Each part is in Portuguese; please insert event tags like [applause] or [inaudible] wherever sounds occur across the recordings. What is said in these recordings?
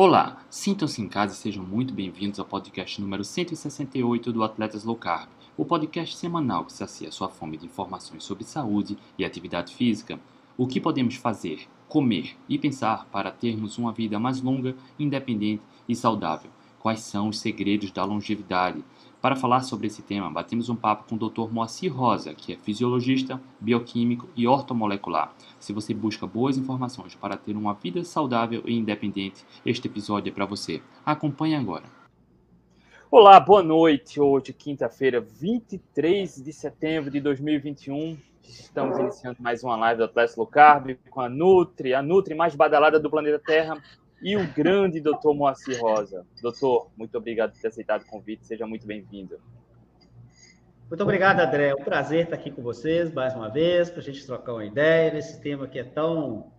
Olá, sintam-se em casa e sejam muito bem-vindos ao podcast número 168 do Atletas Low Carb, o podcast semanal que sacia sua fome de informações sobre saúde e atividade física, o que podemos fazer, comer e pensar para termos uma vida mais longa, independente e saudável. Quais são os segredos da longevidade? Para falar sobre esse tema, batemos um papo com o Dr. Moacir Rosa, que é fisiologista, bioquímico e ortomolecular. Se você busca boas informações para ter uma vida saudável e independente, este episódio é para você. Acompanhe agora. Olá, boa noite. Hoje, quinta-feira, 23 de setembro de 2021. Estamos iniciando mais uma live do Atlético Low Carb com a Nutri, a Nutri mais badalada do planeta Terra, e o grande doutor Moacir Rosa. Doutor, muito obrigado por ter aceitado o convite, seja muito bem-vindo. Muito obrigado, André. É um prazer estar aqui com vocês mais uma vez, para a gente trocar uma ideia nesse tema que é tão,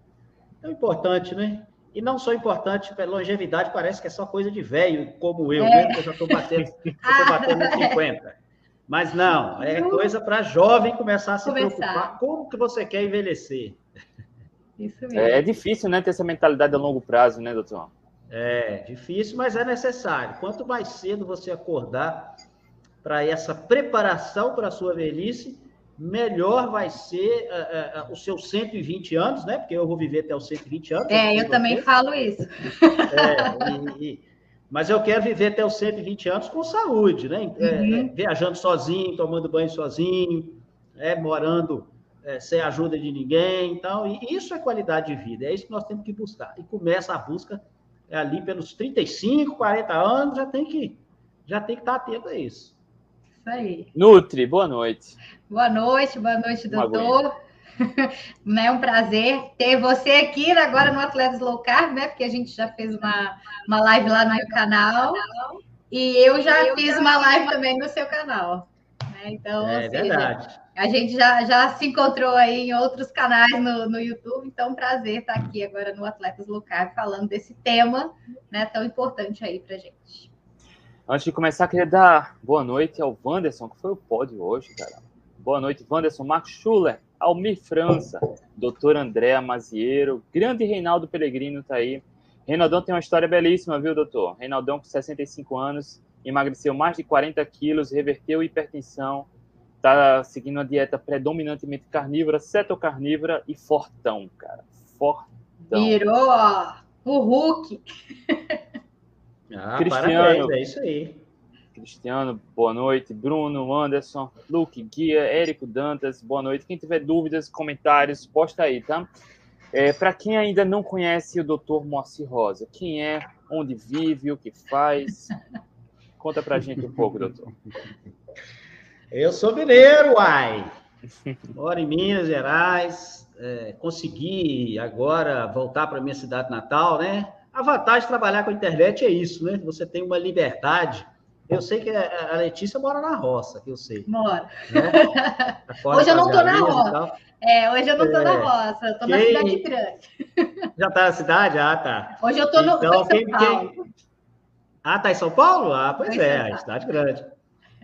tão importante, né? E não só importante, pela longevidade parece que é só coisa de velho, como eu, é. né? Que eu já estou batendo, batendo 50. Mas não, é coisa para jovem começar a se começar. preocupar. Como que você quer envelhecer? Isso mesmo. É, é difícil, né, ter essa mentalidade a longo prazo, né, doutor? É difícil, mas é necessário. Quanto mais cedo você acordar para essa preparação para a sua velhice, melhor vai ser uh, uh, os seus 120 anos, né? Porque eu vou viver até os 120 anos. É, eu também falo isso. É, e, e, mas eu quero viver até os 120 anos com saúde, né? É, uhum. É, viajando sozinho, tomando banho sozinho, é, morando é, sem ajuda de ninguém. Então, e isso é qualidade de vida, é isso que nós temos que buscar. E começa a busca é ali pelos 35, 40 anos, já tem que já tem que estar atento a isso. Isso aí. Nutri, boa noite. Boa noite, boa noite, doutor. [laughs] É um prazer ter você aqui agora no Atletas Low Carb, né? Porque a gente já fez uma, uma live lá no meu canal. E eu já eu fiz já uma live também no seu canal. Né? Então, é seja, verdade. A gente já, já se encontrou aí em outros canais no, no YouTube, então prazer estar aqui agora no Atletas Local falando desse tema né, tão importante aí para gente. Antes de começar, queria dar boa noite ao Wanderson, que foi o pódio hoje, cara. Boa noite, Wanderson, Marcos Schuller, Almir França, doutor André Maziero, grande Reinaldo Pellegrino tá aí. Reinaldão tem uma história belíssima, viu, doutor? Reinaldão, com 65 anos, emagreceu mais de 40 quilos, reverteu hipertensão, tá seguindo uma dieta predominantemente carnívora, cetocarnívora e fortão, cara. Fortão. Virou ó, o Hulk. Ah, Cristiano, parabéns, é isso aí. Cristiano, boa noite. Bruno, Anderson, Luke, Guia, Érico Dantas, boa noite. Quem tiver dúvidas, comentários, posta aí, tá? É, Para quem ainda não conhece o Dr. Moacir Rosa, quem é, onde vive, o que faz? Conta pra gente um pouco, doutor. Eu sou mineiro, uai. [laughs] Moro em Minas Gerais. É, consegui agora voltar para minha cidade natal, né? A vantagem de trabalhar com a internet é isso, né? Você tem uma liberdade. Eu sei que a Letícia mora na roça, que eu sei. Mora. Né? [laughs] Hoje eu não estou na roça. É, hoje eu não estou é, na roça, eu estou quem... na cidade grande. Já está na cidade? Ah, tá. Hoje eu estou no então, quem, quem... Ah, tá em São Paulo? Ah, pois é, a cidade grande.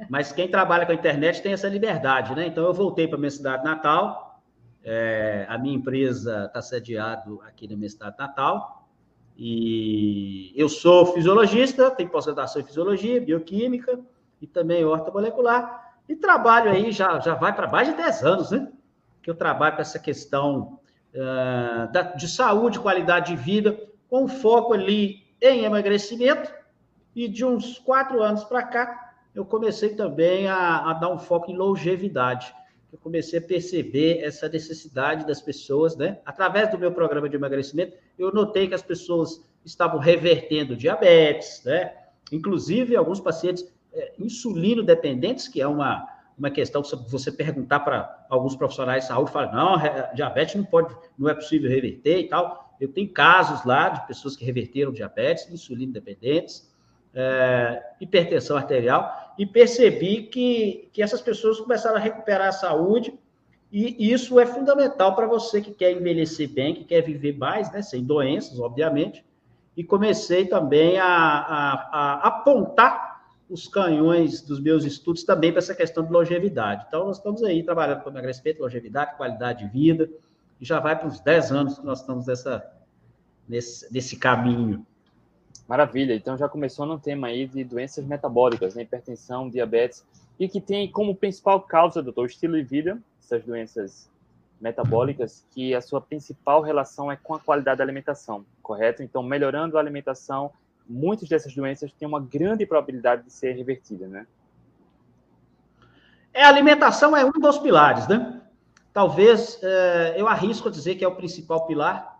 Mas quem trabalha com a internet tem essa liberdade, né? Então eu voltei para minha cidade natal. É, a minha empresa está sediada aqui na minha cidade natal. E eu sou fisiologista, tenho pós-graduação em fisiologia, bioquímica e também ortomolecular. E trabalho aí, já, já vai para mais de 10 anos, né? Que eu trabalho com essa questão uh, da, de saúde, qualidade de vida, com foco ali em emagrecimento. E de uns quatro anos para cá, eu comecei também a, a dar um foco em longevidade. Eu comecei a perceber essa necessidade das pessoas, né? Através do meu programa de emagrecimento, eu notei que as pessoas estavam revertendo diabetes, né? Inclusive, alguns pacientes é, insulino dependentes, que é uma, uma questão que você perguntar para alguns profissionais de saúde, falam, não, diabetes não pode, não é possível reverter e tal. Eu tenho casos lá de pessoas que reverteram diabetes, insulino dependentes, é, hipertensão arterial, e percebi que, que essas pessoas começaram a recuperar a saúde, e isso é fundamental para você que quer envelhecer bem, que quer viver mais, né, sem doenças, obviamente, e comecei também a, a, a apontar os canhões dos meus estudos também para essa questão de longevidade. Então, nós estamos aí trabalhando com emagrecimento, longevidade, qualidade de vida, e já vai para uns 10 anos que nós estamos nessa, nesse, nesse caminho. Maravilha. Então já começou no tema aí de doenças metabólicas, né? hipertensão, diabetes, e que tem como principal causa, doutor, estilo de vida, essas doenças metabólicas, que a sua principal relação é com a qualidade da alimentação, correto? Então, melhorando a alimentação, muitas dessas doenças têm uma grande probabilidade de ser revertida, né? É, a alimentação é um dos pilares, né? Talvez é, eu arrisco dizer que é o principal pilar,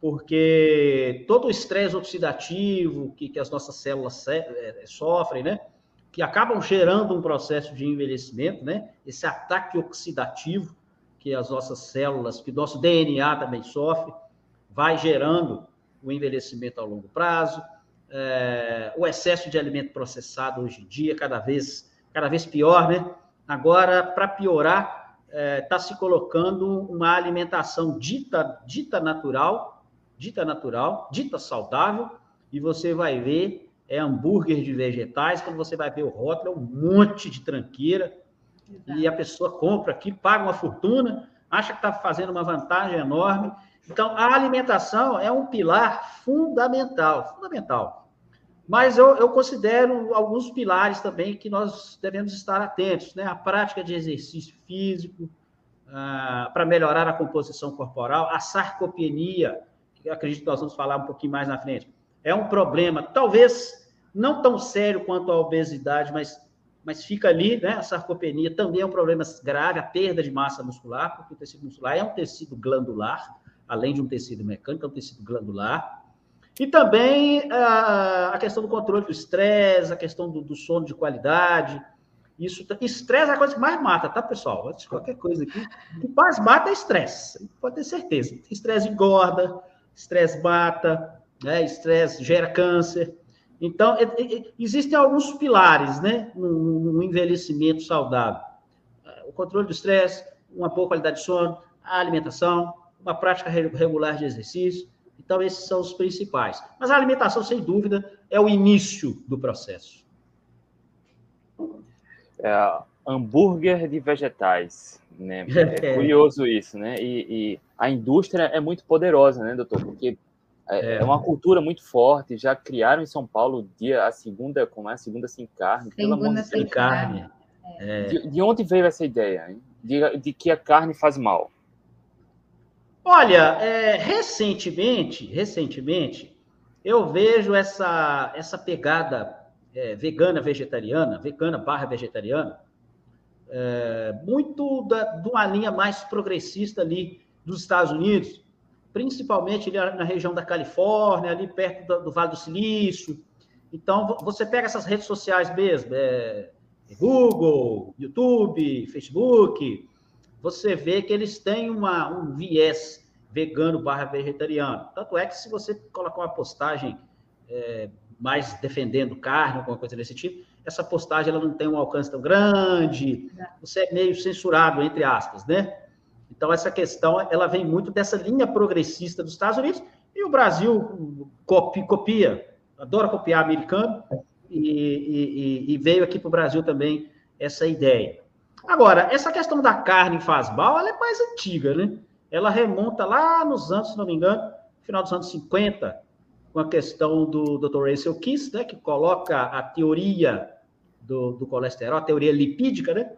porque todo o estresse oxidativo que, que as nossas células é, sofrem, né? Que acabam gerando um processo de envelhecimento, né? Esse ataque oxidativo que as nossas células, que nosso DNA também sofre, vai gerando o envelhecimento ao longo prazo, é, o excesso de alimento processado hoje em dia, cada vez, cada vez pior, né? Agora, para piorar, está é, tá se colocando uma alimentação dita, dita natural, dita natural, dita saudável, e você vai ver é hambúrguer de vegetais, quando você vai ver o rótulo, é um monte de tranqueira, Exato. e a pessoa compra aqui, paga uma fortuna, acha que está fazendo uma vantagem enorme. Então, a alimentação é um pilar fundamental, fundamental. Mas eu, eu considero alguns pilares também que nós devemos estar atentos, né? A prática de exercício físico, ah, para melhorar a composição corporal, a sarcopenia, acredito que nós vamos falar um pouquinho mais na frente, é um problema, talvez não tão sério quanto a obesidade, mas mas fica ali, né? A sarcopenia também é um problema grave, a perda de massa muscular, porque o tecido muscular é um tecido glandular, além de um tecido mecânico, é um tecido glandular. E também a, a questão do controle do estresse, a questão do, do, sono de qualidade. Isso, estresse é a coisa que mais mata, tá, pessoal? Antes de qualquer coisa aqui, o que mais mata é estresse, pode ter certeza. Estresse engorda, estresse mata, né? estresse gera câncer. Então, existem alguns pilares né, no, envelhecimento saudável: o controle do estresse, uma boa qualidade de sono, a alimentação, uma prática regular de exercício. Então, esses são os principais. Mas a alimentação, sem dúvida, é o início do processo. É, hambúrguer de vegetais. Né? [laughs] É curioso isso, né? E, e, a indústria é muito poderosa, né, doutor? Porque é, é, uma cultura muito forte. Já criaram em São Paulo dia, a segunda, como é? A segunda sem carne. Segunda sem carne. carne. É. De, de, onde veio essa ideia? De, de, que a carne faz mal? Olha, é, recentemente, recentemente, eu vejo essa, essa pegada é, vegana vegetariana, vegana barra vegetariana, é, muito da, de uma linha mais progressista ali dos Estados Unidos, principalmente ali na região da Califórnia, ali perto do, do Vale do Silício. Então, você pega essas redes sociais mesmo, é, Google, YouTube, Facebook, você vê que eles têm uma, um viés vegano barra vegetariano. Tanto é que se você colocar uma postagem é, mais defendendo carne, alguma coisa desse tipo, essa postagem ela não tem um alcance tão grande, você é meio censurado, entre aspas, né? Então, essa questão ela vem muito dessa linha progressista dos Estados Unidos, e o Brasil copia, copia adora copiar americano, e, e, e veio aqui para o Brasil também essa ideia. Agora, essa questão da carne faz mal, ela é mais antiga, né? Ela remonta lá nos anos, se não me engano, final dos anos 50, com a questão do Dr. Rachel Kiss, né, que coloca a teoria do, do colesterol, a teoria lipídica, né?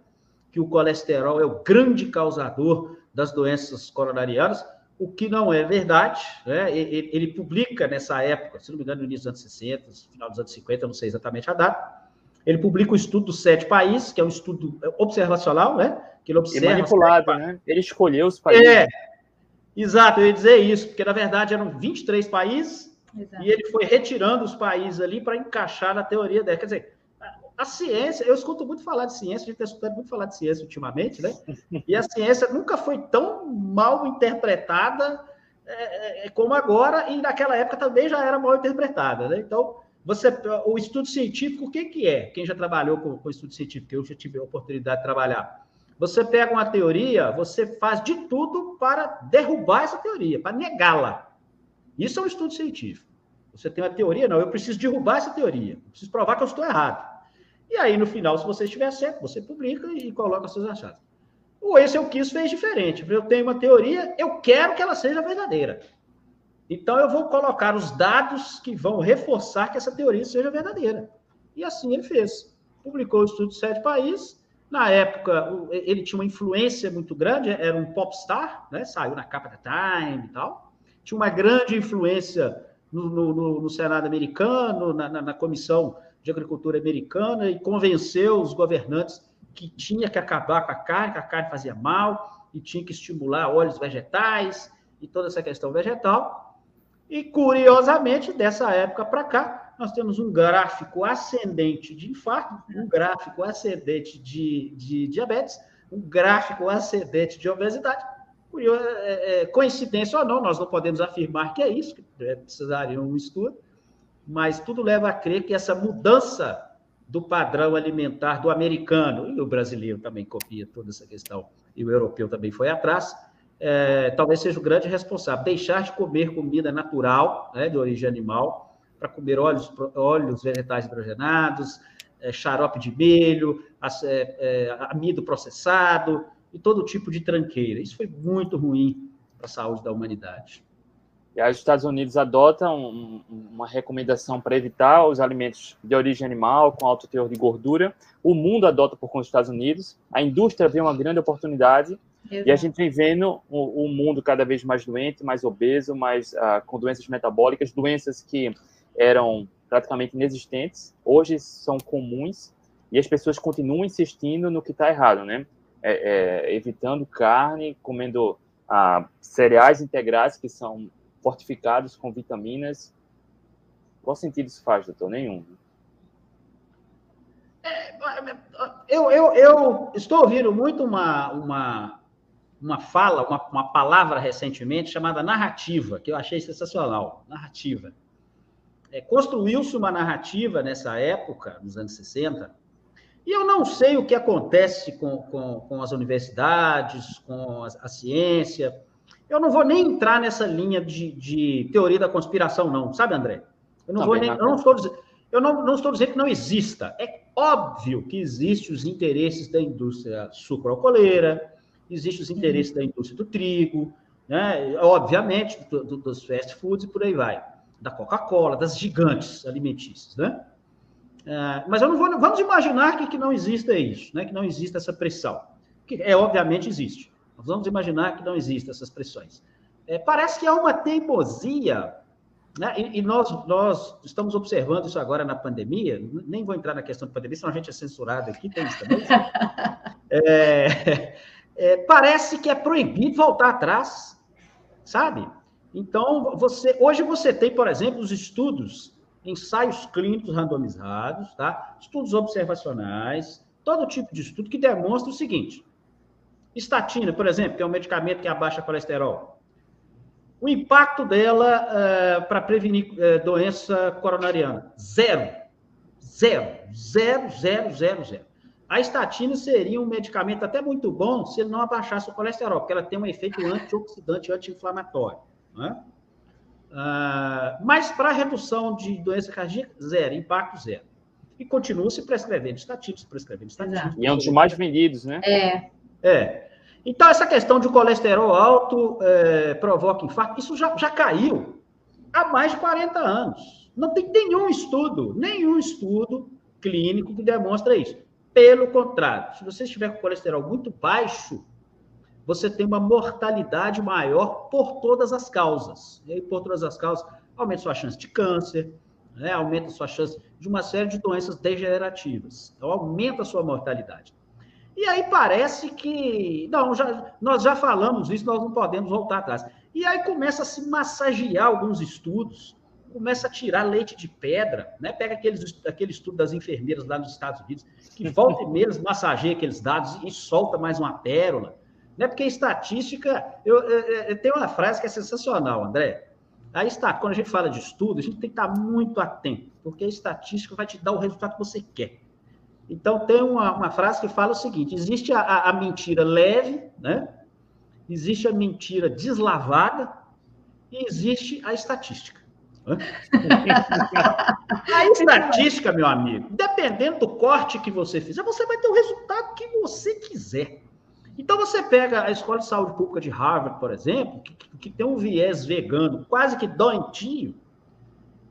Que o colesterol é o grande causador das doenças coronarianas, o que não é verdade. Né? Ele, ele, publica nessa época, se não me engano, no início dos anos 60, final dos anos 50, não sei exatamente a data. Ele publica o estudo dos sete países, que é um estudo observacional, né? Que ele observa. E manipulado, né? Ele escolheu os países. É, exato, eu ia dizer isso, porque na verdade eram 23 países Exato. e ele foi retirando os países ali para encaixar na teoria dela. Quer dizer, a ciência, eu escuto muito falar de ciência, a gente está escutando muito falar de ciência ultimamente, né? E a ciência nunca foi tão mal interpretada é, é, como agora, e naquela época também já era mal interpretada, né? Então, você, o estudo científico, o que, que é? Quem já trabalhou com, com estudo científico, eu já tive a oportunidade de trabalhar. Você pega uma teoria, você faz de tudo para derrubar essa teoria, para negá-la. Isso é um estudo científico. Você tem uma teoria, não, eu preciso derrubar essa teoria, eu preciso provar que eu estou errado. E aí, no final, se você estiver certo, você publica e coloca seus achados. O Esse Eu Quis fez diferente. Eu tenho uma teoria, eu quero que ela seja verdadeira. Então, eu vou colocar os dados que vão reforçar que essa teoria seja verdadeira. E assim ele fez. Publicou o estudo de sete países. Na época, ele tinha uma influência muito grande, era um popstar, né? saiu na capa da Time e tal. Tinha uma grande influência no, no, no Senado americano, na, na, na Comissão de Agricultura americana, e convenceu os governantes que tinha que acabar com a carne, que a carne fazia mal, e tinha que estimular óleos vegetais e toda essa questão vegetal. E, curiosamente, dessa época para cá, nós temos um gráfico ascendente de infarto, um gráfico ascendente de, de diabetes, um gráfico ascendente de obesidade. É, é, coincidência ou não, nós não podemos afirmar que é isso, que precisaria um estudo, mas tudo leva a crer que essa mudança do padrão alimentar do americano, e o brasileiro também copia toda essa questão, e o europeu também foi atrás, é, talvez seja o grande responsável. Deixar de comer comida natural, né, de origem animal, para comer óleos, óleos vegetais hidrogenados, é, xarope de milho, é, é, amido processado e todo tipo de tranqueira. Isso foi muito ruim para a saúde da humanidade. E aí os Estados Unidos adotam um, uma recomendação para evitar os alimentos de origem animal com alto teor de gordura. O mundo adota por conta dos Estados Unidos. A indústria vê uma grande oportunidade. Exato. E a gente vem vendo o, o, mundo cada vez mais doente, mais obeso, mais uh, com doenças metabólicas, doenças que eram praticamente inexistentes, hoje são comuns e as pessoas continuam insistindo no que está errado, né? É, é, evitando carne, comendo ah, cereais integrais que são fortificados com vitaminas. Qual sentido isso faz, doutor? Nenhum. É, eu, eu, eu estou ouvindo muito uma, uma, uma fala, uma, uma palavra recentemente chamada narrativa, que eu achei sensacional. Narrativa. É, Construiu-se uma narrativa nessa época, nos anos 60, e eu não sei o que acontece com, com, com as universidades, com a, a ciência, eu não vou nem entrar nessa linha de, de teoria da conspiração, não, sabe, André? Eu não, vou nem, eu não estou dizendo, eu não, não estou dizendo que não exista. É óbvio que existem os interesses da indústria sucroalcooleira, existem os interesses da indústria do trigo, né? obviamente, do, do, dos fast foods e por aí vai, da Coca-Cola, das gigantes alimentícias, né? É, mas eu não vou, vamos imaginar que, que não exista isso, né? que não exista essa pressão. Que é, obviamente existe. Vamos imaginar que não existem essas pressões. É, parece que há uma teimosia, né? e, e, nós, nós estamos observando isso agora na pandemia, nem vou entrar na questão da pandemia, senão a gente é censurado aqui, tem isso também. [laughs] é, é, parece que é proibido voltar atrás, sabe? Então, você, hoje você tem, por exemplo, os estudos, ensaios clínicos randomizados, tá? estudos observacionais, todo tipo de estudo que demonstra o seguinte: Estatina, por exemplo, que é um medicamento que abaixa colesterol. O impacto dela uh, para prevenir uh, doença coronariana, zero. Zero. Zero, zero, zero, zero. A estatina seria um medicamento até muito bom se ele não abaixasse o colesterol, porque ela tem um efeito antioxidante, anti-inflamatório. Né? Uh, mas para redução de doença cardíaca, zero, impacto zero. E continua se prescrevendo estatina, se prescrevendo estatina. E é um dos mais vendidos, né? É. É. Então, essa questão de colesterol alto é, provoca infarto, isso já, já caiu há mais de 40 anos. Não tem nenhum estudo, nenhum estudo clínico que demonstra isso. Pelo contrário, se você estiver com colesterol muito baixo, você tem uma mortalidade maior por todas as causas. E aí, por todas as causas, aumenta sua chance de câncer, né? aumenta sua chance de uma série de doenças degenerativas. Então, aumenta a sua mortalidade. E aí parece que, não, já, nós já falamos isso, nós não podemos voltar atrás. E aí começa a se massagear alguns estudos, começa a tirar leite de pedra, né? Pega aqueles, aquele estudo das enfermeiras lá nos Estados Unidos, que volta e [laughs] meia massageia aqueles dados e solta mais uma pérola. Né? Porque estatística, eu, eu, eu, tenho uma frase que é sensacional, André. A está, quando a gente fala de estudo, a gente tem que estar muito atento, porque a estatística vai te dar o resultado que você quer. Então, tem uma, uma frase que fala o seguinte: existe a, a, mentira leve, né? existe a mentira deslavada e existe a estatística. [laughs] a estatística, meu amigo, dependendo do corte que você fizer, você vai ter o resultado que você quiser. Então, você pega a Escola de Saúde Pública de Harvard, por exemplo, que, que tem um viés vegano quase que doentio,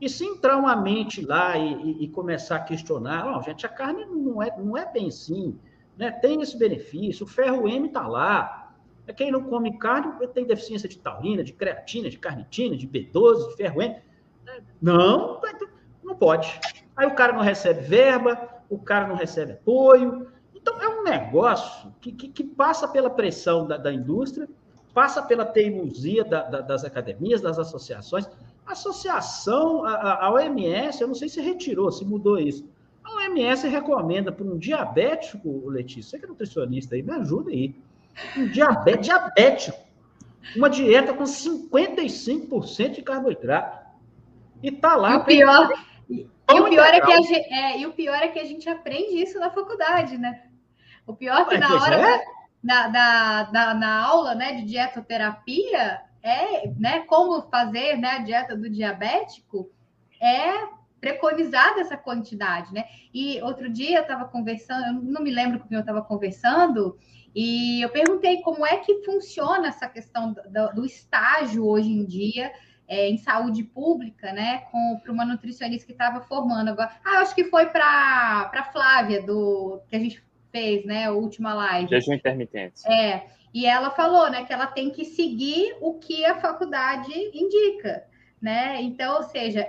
e se entrar uma mente lá e, e, começar a questionar, oh, gente, a carne não é, não é bem assim, né? tem esse benefício, o ferro M está lá, é quem não come carne tem deficiência de taurina, de creatina, de carnitina, de B12, de ferro M. Não, não pode. Aí o cara não recebe verba, o cara não recebe apoio. Então, é um negócio que, que, que passa pela pressão da, da, indústria, passa pela teimosia da, da, das academias, das associações. A associação, a, a OMS, eu não sei se retirou, se mudou isso. A OMS recomenda para um diabético, Letícia, você que é nutricionista aí, me ajuda aí. Um diabético, diabético uma dieta com 55% de carboidrato. E tá lá. E o pior, e, o pior é que a gente, é, e o pior é que a gente aprende isso na faculdade, né? O pior é que na hora é? da, da, da, na aula né, de dietoterapia é né, como fazer né, a dieta do diabético é preconizada essa quantidade, né? E outro dia eu estava conversando, eu não me lembro com quem eu estava conversando, e eu perguntei como é que funciona essa questão do, do estágio hoje em dia é, em saúde pública, né, para uma nutricionista que estava formando agora. Ah, acho que foi para a Flávia, do que a gente fez, né, a última live. Jejum intermitente. É, e ela falou, né, que ela tem que seguir o que a faculdade indica, né? Então, ou seja,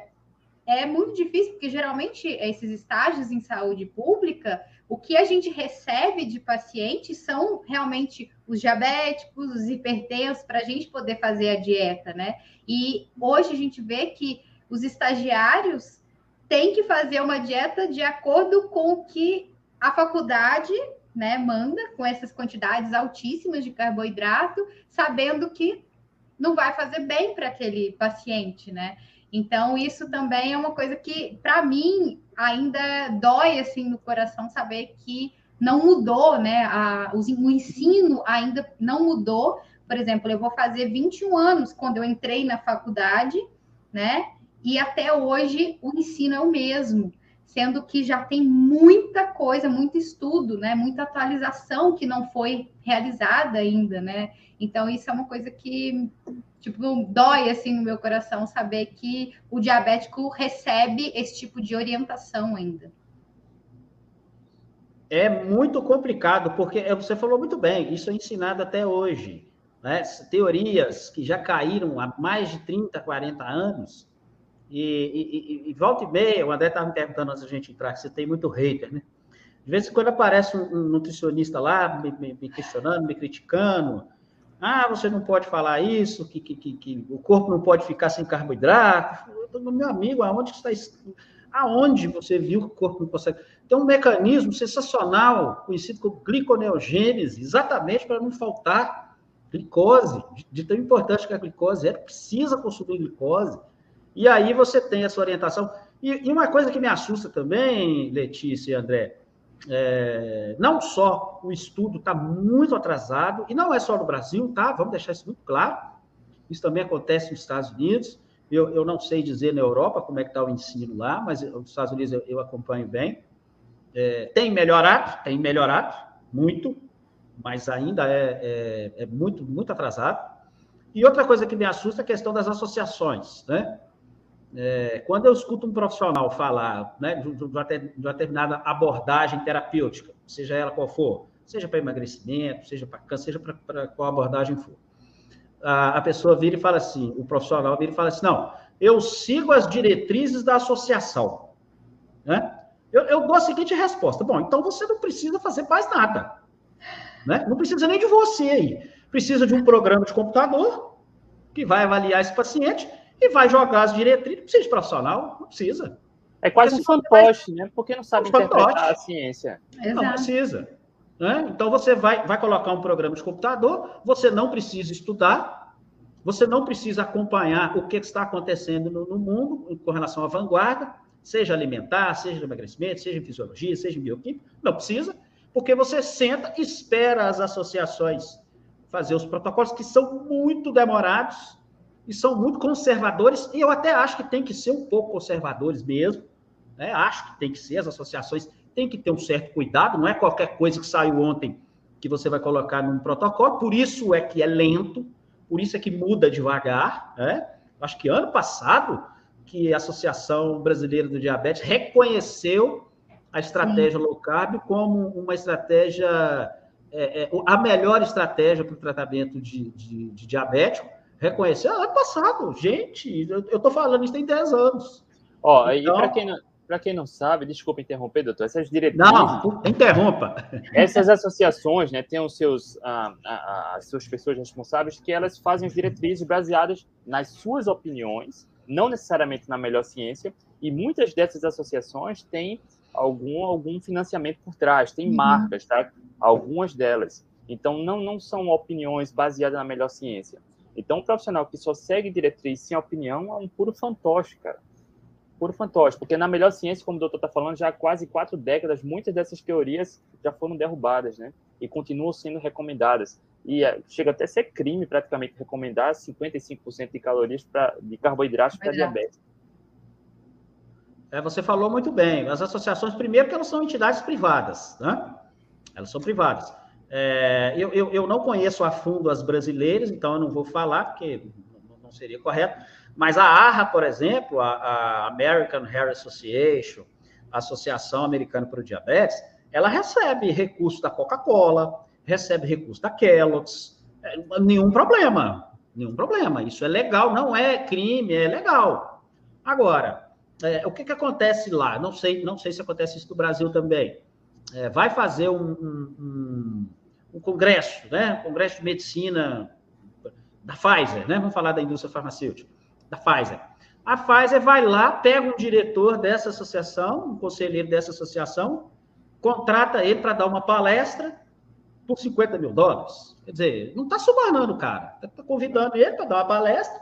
é muito difícil, porque geralmente esses estágios em saúde pública, o que a gente recebe de pacientes são realmente os diabéticos, os hipertensos, para a gente poder fazer a dieta, né? E hoje a gente vê que os estagiários têm que fazer uma dieta de acordo com o que a faculdade né, manda, com essas quantidades altíssimas de carboidrato, sabendo que não vai fazer bem para aquele paciente, né? Então, isso também é uma coisa que, para mim, ainda dói assim no coração saber que não mudou, né? A, o, ensino ainda não mudou. Por exemplo, eu vou fazer 21 anos quando eu entrei na faculdade, né? E até hoje o ensino é o mesmo, sendo que já tem muita coisa, muito estudo, né? Muita atualização que não foi realizada ainda, né? Então, isso é uma coisa que tipo, dói assim no meu coração saber que o diabético recebe esse tipo de orientação ainda. É muito complicado, porque é, você falou muito bem, isso é ensinado até hoje. Né? Teorias que já caíram há mais de 30, 40 anos, e, e, e volta e meia, o André estava me perguntando antes da gente entrar, você tem muito hater, né? De vez em quando aparece um, nutricionista lá me, me, me questionando, me criticando, ah, você não pode falar isso, que, que, que, que o corpo não pode ficar sem carboidrato. Meu amigo, aonde está Aonde você viu que o corpo não consegue? Tem um mecanismo sensacional, conhecido como gliconeogênese, exatamente para não faltar glicose, de, tão importante que a glicose é, precisa consumir glicose. E aí você tem essa orientação. E, e uma coisa que me assusta também, Letícia e André, é, não só o estudo está muito atrasado, e não é só no Brasil, tá? Vamos deixar isso muito claro. Isso também acontece nos Estados Unidos. Eu, eu não sei dizer na Europa como é que está o ensino lá, mas nos Estados Unidos eu, eu acompanho bem. É, tem melhorado, tem melhorado muito, mas ainda é, é, é muito, muito atrasado. E outra coisa que me assusta é a questão das associações, né? É, quando eu escuto um profissional falar né, de, de, uma determinada abordagem terapêutica, seja ela qual for, seja para emagrecimento, seja para câncer, seja para qual abordagem for, a, a, pessoa vira e fala assim, o profissional vira e fala assim, não, eu sigo as diretrizes da associação. Né? Eu, eu dou a seguinte resposta, bom, então você não precisa fazer mais nada. Né? Não precisa nem de você aí. Precisa de um programa de computador que vai avaliar esse paciente e vai jogar as diretrizes. Não precisa de profissional, não precisa. É quase um fantoche, vai... né? Porque não sabe um interpretar fantoche. a ciência. Não, não precisa. Né? Então, você vai, vai colocar um programa de computador, você não precisa estudar, você não precisa acompanhar o que está acontecendo no, no mundo com relação à vanguarda, seja alimentar, seja emagrecimento, seja em fisiologia, seja em bioquímica, não precisa, porque você senta, espera as associações fazer os protocolos, que são muito demorados, e são muito conservadores, e eu até acho que tem que ser um pouco conservadores mesmo, né? acho que tem que ser, as associações têm que ter um certo cuidado, não é qualquer coisa que saiu ontem que você vai colocar num protocolo, por isso é que é lento, por isso é que muda devagar. Né? Acho que ano passado que a Associação Brasileira do Diabetes reconheceu a estratégia Sim. low carb como uma estratégia, é, é, a melhor estratégia para o tratamento de, de, de diabético. Reconheceu ano passado. Gente, eu estou falando isso tem 10 anos. Ó, então, e para quem não para quem não sabe, desculpa interromper, doutor, essas diretrizes. Não, interrompa. Essas associações, né, têm os seus, ah, ah, as suas pessoas responsáveis que elas fazem as diretrizes baseadas nas suas opiniões, não necessariamente na melhor ciência, e muitas dessas associações têm algum, algum financiamento por trás, tem uhum. marcas, tá? Algumas delas. Então, não, não são opiniões baseadas na melhor ciência. Então, um profissional que só segue diretriz sem opinião é um puro fantoche, cara puro fantoche, porque na melhor ciência, como o doutor está falando, já há quase quatro décadas, muitas dessas teorias já foram derrubadas, né? E continuam sendo recomendadas. E é, chega até a ser crime, praticamente, recomendar 55% de calorias pra, de carboidratos para diabetes. É, você falou muito bem. As associações, primeiro, que elas são entidades privadas, né? Elas são privadas. É, eu, eu, eu, não conheço a fundo as brasileiras, então eu não vou falar, porque não seria correto. Mas a ARRA, por exemplo, a, a American Heart Association, a Associação Americana para o Diabetes, ela recebe recursos da Coca-Cola, recebe recursos da Kellogg's, é, nenhum problema, nenhum problema. Isso é legal, não é crime, é legal. Agora, é, o que, que acontece lá? Não sei, não sei se acontece isso no Brasil também. É, vai fazer um, um, um, congresso, né? Um congresso de medicina da Pfizer, né? Vamos falar da indústria farmacêutica da Pfizer. A Pfizer vai lá, pega um diretor dessa associação, um conselheiro dessa associação, contrata ele para dar uma palestra por 50 mil dólares. Quer dizer, não está subornando o cara, está convidando ele para dar uma palestra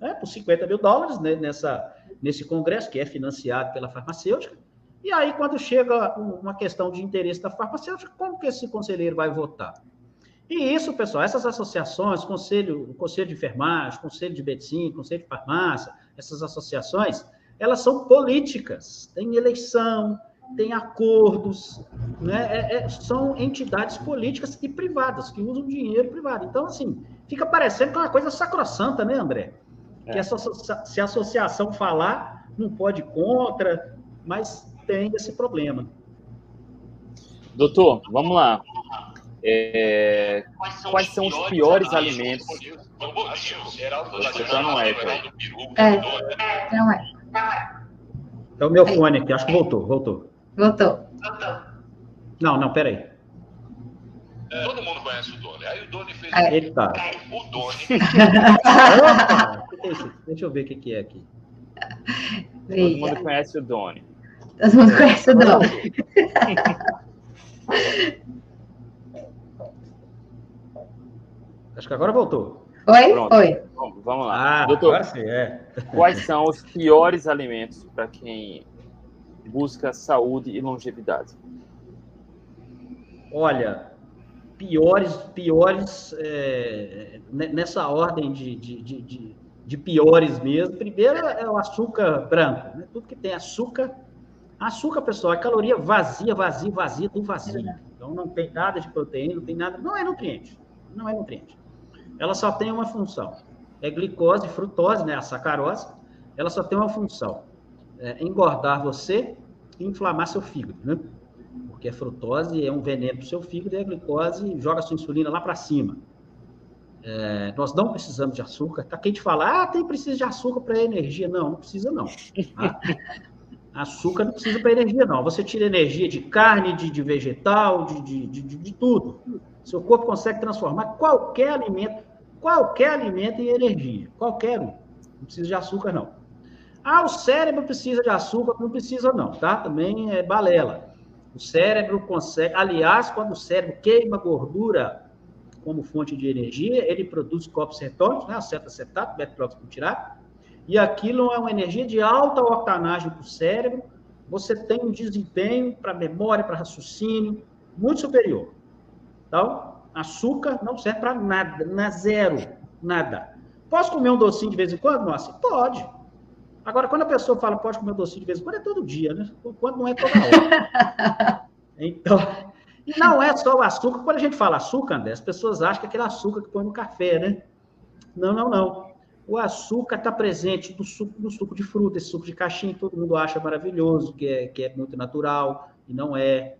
né, por 50 mil dólares né, nessa, nesse congresso, que é financiado pela farmacêutica. E aí, quando chega uma questão de interesse da farmacêutica, como que esse conselheiro vai votar? E isso, pessoal, essas associações, conselho, conselho de enfermagem, conselho de medicina, conselho de farmácia, essas associações, elas são políticas, tem eleição, tem acordos, né? É, é, são entidades políticas e privadas que usam dinheiro privado. Então, assim, fica parecendo que é uma coisa sacrossanta, né, André? É. Que essa, se a associação falar, não pode contra, mas tem esse problema. Doutor, vamos lá. É, quais, são, quais são, os piores, alimentos? Você tá no eco. É, não é. É o meu fone aqui, acho que voltou, voltou. Voltou. Não, não, peraí. É, todo mundo conhece o Doni. Aí o Doni fez. É. Eita. O Doni. Opa, [laughs] deixa eu ver o que, que é aqui. Todo mundo conhece o Doni. Todo mundo conhece o Doni. Acho que agora voltou. Oi? Pronto. Oi. vamos lá. Ah, Doutor, agora sim, é. Quais são os piores alimentos para quem busca saúde e longevidade? Olha, piores, piores, é, nessa ordem de, de, de, de, piores mesmo. Primeiro é o açúcar branco. Né? Tudo que tem açúcar. Açúcar, pessoal, é caloria vazia, vazia, vazia do vazio. Então não tem nada de proteína, não tem nada. Não é nutriente. Não é nutriente ela só tem uma função. É glicose, frutose, né, a sacarose, ela só tem uma função. É engordar você e inflamar seu fígado, né? Porque a frutose é um veneno para o seu fígado e a glicose joga a sua insulina lá para cima. É, nós não precisamos de açúcar. Tá quem te fala, ah, tem precisa de açúcar para energia. Não, não precisa não. Tá? [laughs] Açúcar não precisa para energia, não. Você tira energia de carne, de, de vegetal, de, de, de, de, tudo. Seu corpo consegue transformar qualquer alimento, qualquer alimento em energia. Qualquer um. Não precisa de açúcar, não. Ah, o cérebro precisa de açúcar, não precisa, não, tá? Também é balela. O cérebro consegue. Aliás, quando o cérebro queima gordura como fonte de energia, ele produz copos cetônicos, né? Acetato, beta-peróxido butirado, e aquilo é uma energia de alta octanagem para o cérebro. Você tem um desempenho para memória, para raciocínio muito superior. Então, açúcar não serve para nada, na zero, nada. Posso comer um docinho de vez em quando? Nossa, pode. Agora, quando a pessoa fala pode comer um docinho de vez em quando, é todo dia, né? Quando não é toda hora. [laughs] Então, E não é só o açúcar. Quando a gente fala açúcar, André, as pessoas acham que é aquele açúcar que põe no café, né? Não, não, não. O açúcar está presente no suco, no suco de fruta, esse suco de caixinha todo mundo acha maravilhoso, que é, que é muito natural, e não é.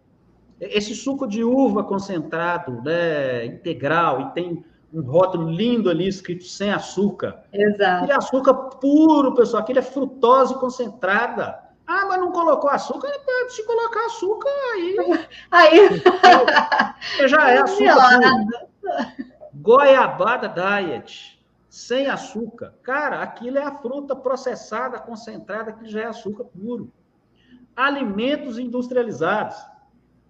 Esse suco de uva concentrado, né, integral, e tem um rótulo lindo ali escrito sem açúcar. Exato. Aquele é açúcar puro, pessoal, aquele é frutose concentrada. Ah, mas não colocou açúcar? Se colocar açúcar, aí. [laughs] Aí. já é [laughs] açúcar. Puro. Goiabada Diet, sem açúcar. Cara, aquilo é a fruta processada, concentrada, que já é açúcar puro. Alimentos industrializados.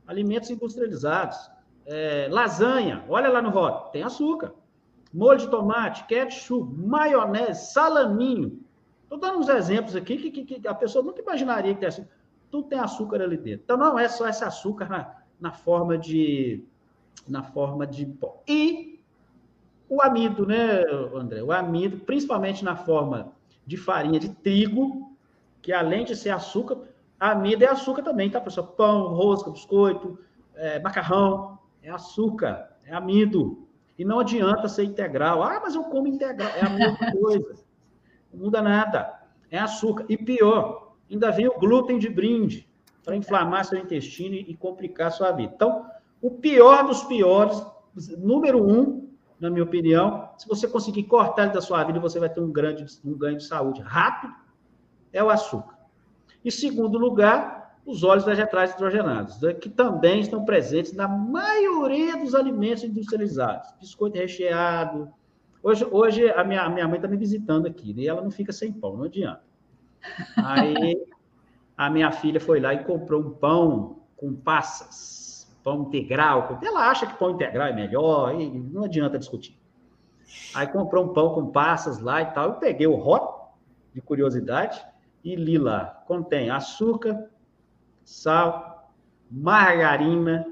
Alimentos industrializados. É, lasanha, olha lá no rótulo, tem açúcar. Molho de tomate, ketchup, maionese, salaminho. Estou dando uns exemplos aqui que, que, que, a pessoa nunca imaginaria que tem açúcar. Tudo tem açúcar ali dentro. Então não é só esse açúcar na, na forma de na forma de. E o amido, né, André? O amido, principalmente na forma de farinha de trigo, que além de ser açúcar, amido é açúcar também, tá, pessoal? Pão, rosca, biscoito, é, macarrão, é açúcar, é amido. E não adianta ser integral. Ah, mas eu como integral. É a mesma [laughs] coisa. Não muda nada. É açúcar. E pior, ainda vem o glúten de brinde para inflamar seu intestino e complicar sua vida. Então, o pior dos piores, número um, na minha opinião, se você conseguir cortar ele da sua vida, você vai ter um grande um ganho de saúde rápido, é o açúcar. E segundo lugar, os óleos vegetais hidrogenados, né, que também estão presentes na maioria dos alimentos industrializados. Biscoito recheado. Hoje, hoje a, minha, a minha mãe está me visitando aqui, né, e ela não fica sem pão, não adianta. Aí a minha filha foi lá e comprou um pão com passas, pão integral. Ela acha que pão integral é melhor, e não adianta discutir. Aí comprou um pão com passas lá e tal. Eu peguei o rótulo de curiosidade e li lá. Contém açúcar, sal, margarina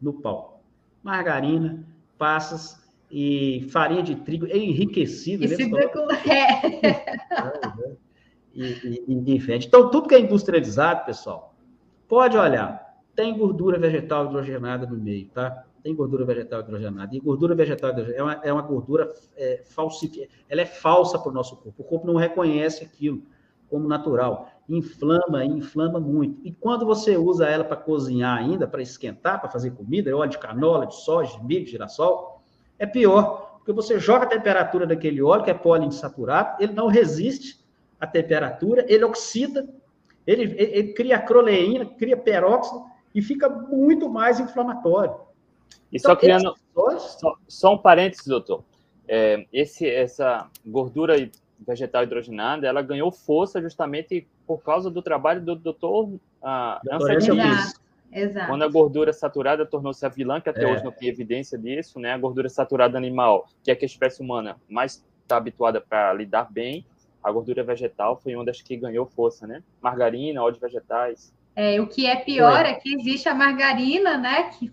no pau. Margarina, passas e farinha de trigo enriquecida. E, né? com... [laughs] é. e, e, e, Então, tudo que é industrializado, pessoal, pode olhar. Tem gordura vegetal hidrogenada no meio, tá? Tem gordura vegetal hidrogenada. E gordura vegetal é uma, é uma gordura é, falsificada. Ela é falsa para o nosso corpo. O corpo não reconhece aquilo como natural inflama, inflama muito. E quando você usa ela para cozinhar ainda, para esquentar, para fazer comida, óleo de canola, de soja, de milho, de girassol, é pior, porque você joga a temperatura daquele óleo, que é poliinsaturado, ele não resiste à temperatura, ele oxida, ele, ele, ele cria acroleína, cria peróxido e fica muito mais inflamatório. E então, só criando. Só, só, um parênteses, doutor. É, esse, essa gordura vegetal hidrogenada, ela ganhou força justamente por causa do trabalho do doutor uh, Exato. Quando a gordura saturada tornou-se a vilã, que até é. hoje não tem evidência disso, né? A gordura saturada animal, que é que a espécie humana mais está habituada para lidar bem, a gordura vegetal foi uma das que ganhou força, né? Margarina, óleos vegetais. É, o que é pior é. é que existe a margarina, né? Que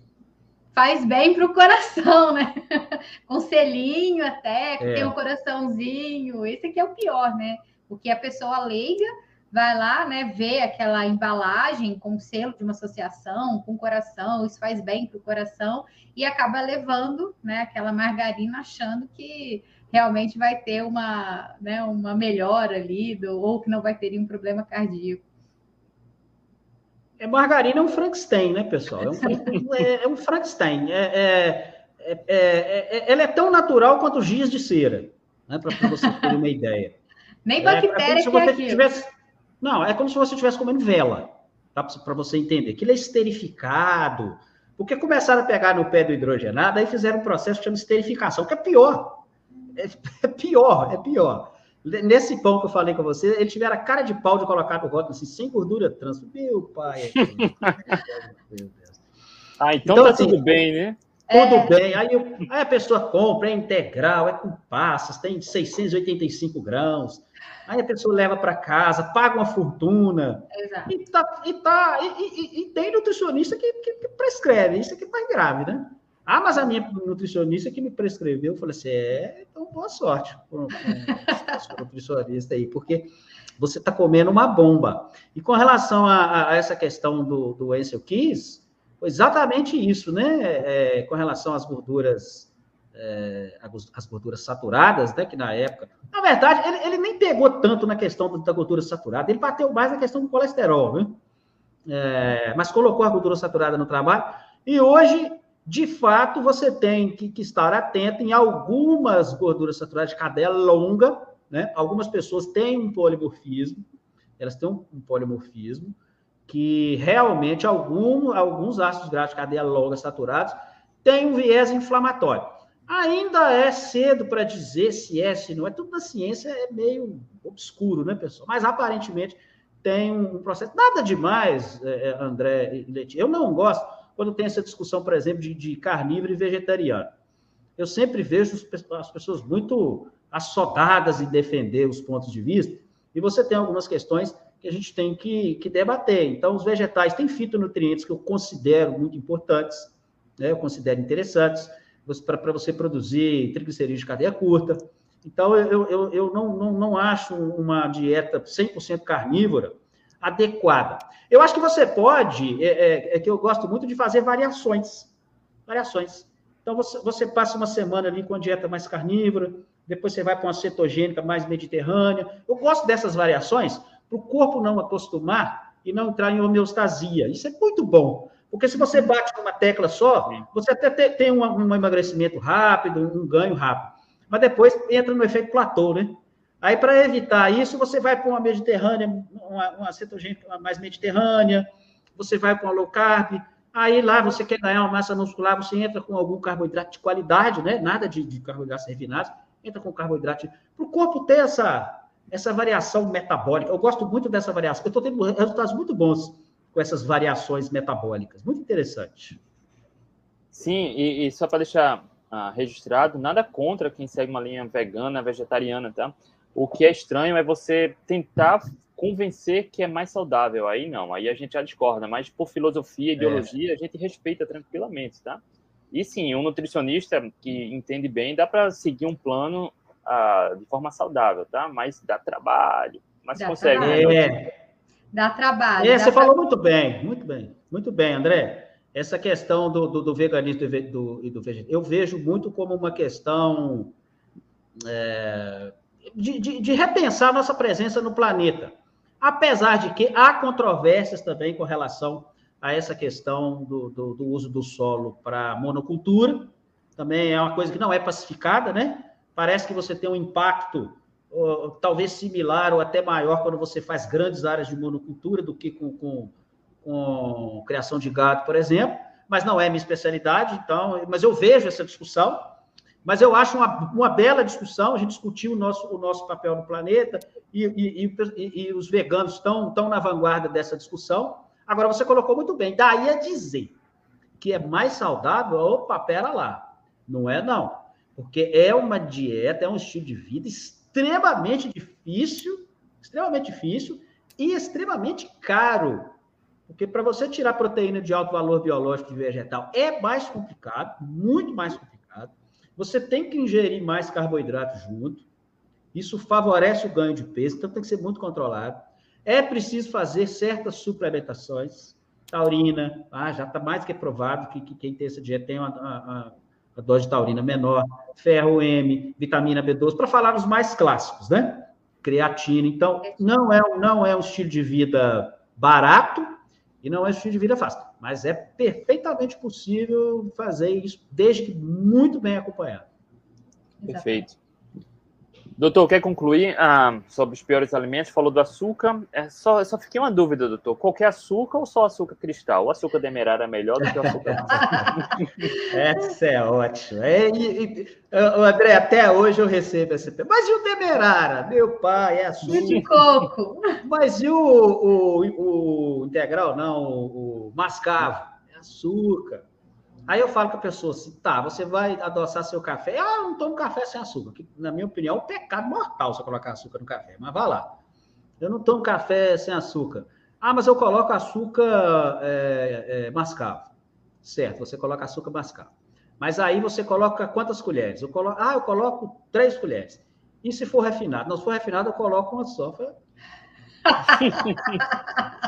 faz bem para o coração, né? [laughs] Com selinho até, que é. tem um coraçãozinho. Esse aqui é o pior, né? O que a pessoa leiga vai lá, né, vê aquela embalagem com selo de uma associação, com coração, isso faz bem para o coração, e acaba levando, né, aquela margarina achando que realmente vai ter uma, né, uma melhora ali, do, ou que não vai ter nenhum problema cardíaco. É, margarina é um Frankenstein, né, pessoal? É um, é, é um Frankenstein. É, é, é, ela é tão natural quanto giz de cera, né, para você ter uma ideia. Nem bactéria é, que é tivesse, Não, é como se você estivesse comendo vela, tá? para você entender. Aquilo é esterificado, porque começaram a pegar no pé do hidrogenado, aí fizeram um processo que chama esterificação, que é pior. É, pior, é pior. Nesse pão que eu falei com você, ele tiveram a cara de pau de colocar no rótulo assim, sem gordura trans. Meu pai. [laughs] ah, então, então tá assim, tudo bem, né? Tudo é... bem. Aí, aí, a pessoa compra, é integral, é com passas, tem 685 grãos. Aí a pessoa leva para casa, paga uma fortuna. Exato. E, tá, e, tá, e, e, e tem nutricionista que, que, que prescreve. Isso aqui é mais grave, né? Ah, mas a minha nutricionista que me prescreveu, eu falei assim, é, então boa sorte com, com nutricionista aí, porque você está comendo uma bomba. E com relação a, a, essa questão do, do Ansel Keys, foi exatamente isso, né? É, com relação às gorduras, é, as gorduras saturadas, né? Que na época, na verdade, ele, ele nem pegou tanto na questão da gordura saturada, ele bateu mais na questão do colesterol, né? É, mas colocou a gordura saturada no trabalho. E hoje, de fato, você tem que, que estar atento em algumas gorduras saturadas de cadeia longa, né? Algumas pessoas têm um polimorfismo, elas têm um, um polimorfismo, que realmente algum, alguns ácidos graxos de cadeia longa saturados têm um viés inflamatório. Ainda é cedo para dizer se é, se não é. Tudo na ciência é meio obscuro, né, pessoal? Mas aparentemente tem um processo. Nada demais, é, é, André Leite. Eu não gosto quando tem essa discussão, por exemplo, de, de carnívoro e vegetariano. Eu sempre vejo as pessoas muito assodadas em defender os pontos de vista, e você tem algumas questões que a gente tem que, que debater. Então, os vegetais têm fitonutrientes que eu considero muito importantes, né? eu considero interessantes para você produzir triglicerídeos de cadeia curta. Então, eu, eu, eu não, não, não acho uma dieta 100% carnívora adequada. Eu acho que você pode, é, é, é, que eu gosto muito de fazer variações. Variações. Então, você, você passa uma semana ali com a dieta mais carnívora, depois você vai para uma cetogênica mais mediterrânea. Eu gosto dessas variações para o corpo não acostumar e não entrar em homeostasia. Isso é muito bom. Porque se você bate numa tecla só, você até tem um, um emagrecimento rápido, um ganho rápido mas depois entra no efeito platô, né? Aí, para evitar isso, você vai para uma mediterrânea, uma, uma cetogênica mais mediterrânea, você vai para uma low carb, aí lá você quer ganhar uma massa muscular, você entra com algum carboidrato de qualidade, né? Nada de, de carboidratos refinados, entra com carboidrato, para o corpo ter essa, essa variação metabólica. Eu gosto muito dessa variação, eu estou tendo resultados muito bons com essas variações metabólicas, muito interessante. Sim, e, e só para deixar ah, registrado, nada contra quem segue uma linha vegana, vegetariana, tá? O que é estranho é você tentar convencer que é mais saudável. Aí não, aí a gente já discorda, mas por filosofia, é. ideologia, é. a gente respeita tranquilamente, tá? E sim, um nutricionista que entende bem, dá para seguir um plano ah, de forma saudável, tá? Mas dá trabalho, mas dá consegue. Trabalho. É. Dá trabalho. É, dá você tra... falou muito bem, muito bem, muito bem, André essa questão do, do, do veganismo e do, do, vegetarianismo, eu vejo muito como uma questão é, de, de, de, repensar nossa presença no planeta. Apesar de que há controvérsias também com relação a essa questão do, do, do uso do solo para monocultura, também é uma coisa que não é pacificada, né? Parece que você tem um impacto talvez similar ou até maior quando você faz grandes áreas de monocultura do que com, com com criação de gado, por exemplo, mas não é minha especialidade, então, mas eu vejo essa discussão, mas eu acho uma, uma bela discussão, a gente discutiu o nosso, o nosso papel no planeta, e, e, e, e os veganos estão, estão na vanguarda dessa discussão. Agora, você colocou muito bem, daí a dizer que é mais saudável, opa, pera lá, não é não, porque é uma dieta, é um estilo de vida extremamente difícil, extremamente difícil e extremamente caro. Porque para você tirar proteína de alto valor biológico de vegetal é mais complicado, muito mais complicado. Você tem que ingerir mais carboidrato junto. Isso favorece o ganho de peso, então tem que ser muito controlado. É preciso fazer certas suplementações. Taurina, ah, já está mais que provado que, que, quem tem essa dieta tem uma, uma, uma dose de taurina menor. Ferro M, vitamina B12, para falar os mais clássicos, né? Creatina. Então, não é, não é um estilo de vida barato, e não é um estilo de vida fácil, mas é perfeitamente possível fazer isso, desde que muito bem acompanhado. Perfeito. Doutor, quer concluir ah, sobre os piores alimentos? Falou do açúcar. É só, só fiquei uma dúvida, doutor. Qualquer açúcar ou só açúcar cristal? O açúcar demerara é melhor do que o açúcar [laughs] Essa é ótima. É, e, e, André, até hoje eu recebo essa pergunta. Mas e o demerara? Meu pai, é açúcar. de coco. Mas e o, o, o integral? Não, o, o mascavo? É açúcar. Aí eu falo com a pessoa assim, tá, você vai adoçar seu café. Ah, não tomo café sem açúcar. Que, na minha opinião, é um pecado mortal você colocar açúcar no café. Mas vá lá. Eu não tomo café sem açúcar. Ah, mas eu coloco açúcar é, é, mascavo. Certo, você coloca açúcar mascavo. Mas aí você coloca quantas colheres? Eu coloco, ah, eu coloco três colheres. E se for refinado? Não, se for refinado, eu coloco uma só.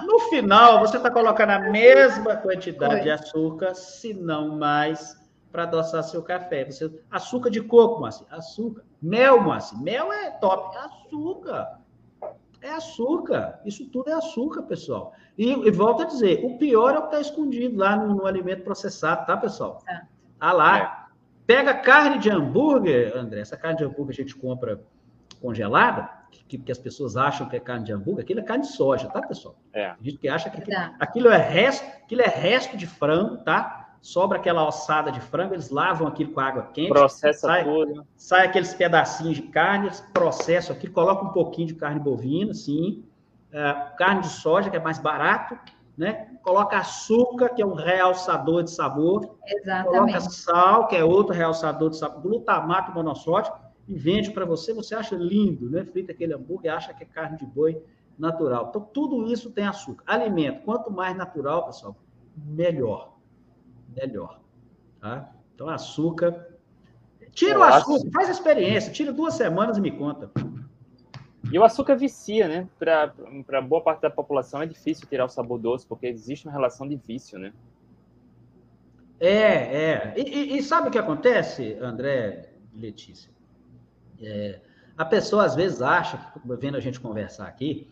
No final, você está colocando a mesma quantidade de açúcar, se não mais, para adoçar seu café. Você, açúcar de coco, Márcio. Açúcar. Mel, Márcio. Mel é top. Açúcar. É açúcar. Isso tudo é açúcar, pessoal. E, e volto a dizer, o pior é o que está escondido lá no, no, alimento processado, tá, pessoal? É. Ah lá. É. Pega carne de hambúrguer, André. Essa carne de hambúrguer a gente compra congelada, que, que, as pessoas acham que é carne de hambúrguer, aquilo é carne de soja, tá, pessoal? É. A gente que acha que aquilo, aquilo, é resto, aquilo é resto de frango, tá? sobra aquela ossada de frango, eles lavam aquilo com água quente. Processa sai, tudo. Sai aqueles pedacinhos de carne, processam aquilo, coloca um pouquinho de carne bovina, sim. É, carne de soja, que é mais barato, né? Coloca açúcar, que é um realçador de sabor. Exatamente. Coloca sal, que é outro realçador de sabor. Glutamato monossódico e vende para você. Você acha lindo, né? Frita aquele hambúrguer, acha que é carne de boi natural. Então, tudo isso tem açúcar. Alimento, quanto mais natural, pessoal, melhor melhor. Tá? Então, açúcar. Tira o açúcar, faz a experiência, tira duas semanas e me conta. E o açúcar vicia, né? Para boa parte da população é difícil tirar o sabor doce, porque existe uma relação de vício, né? É, é. E, e, e sabe o que acontece, André Letícia? É, a pessoa às vezes acha, vendo a gente conversar aqui,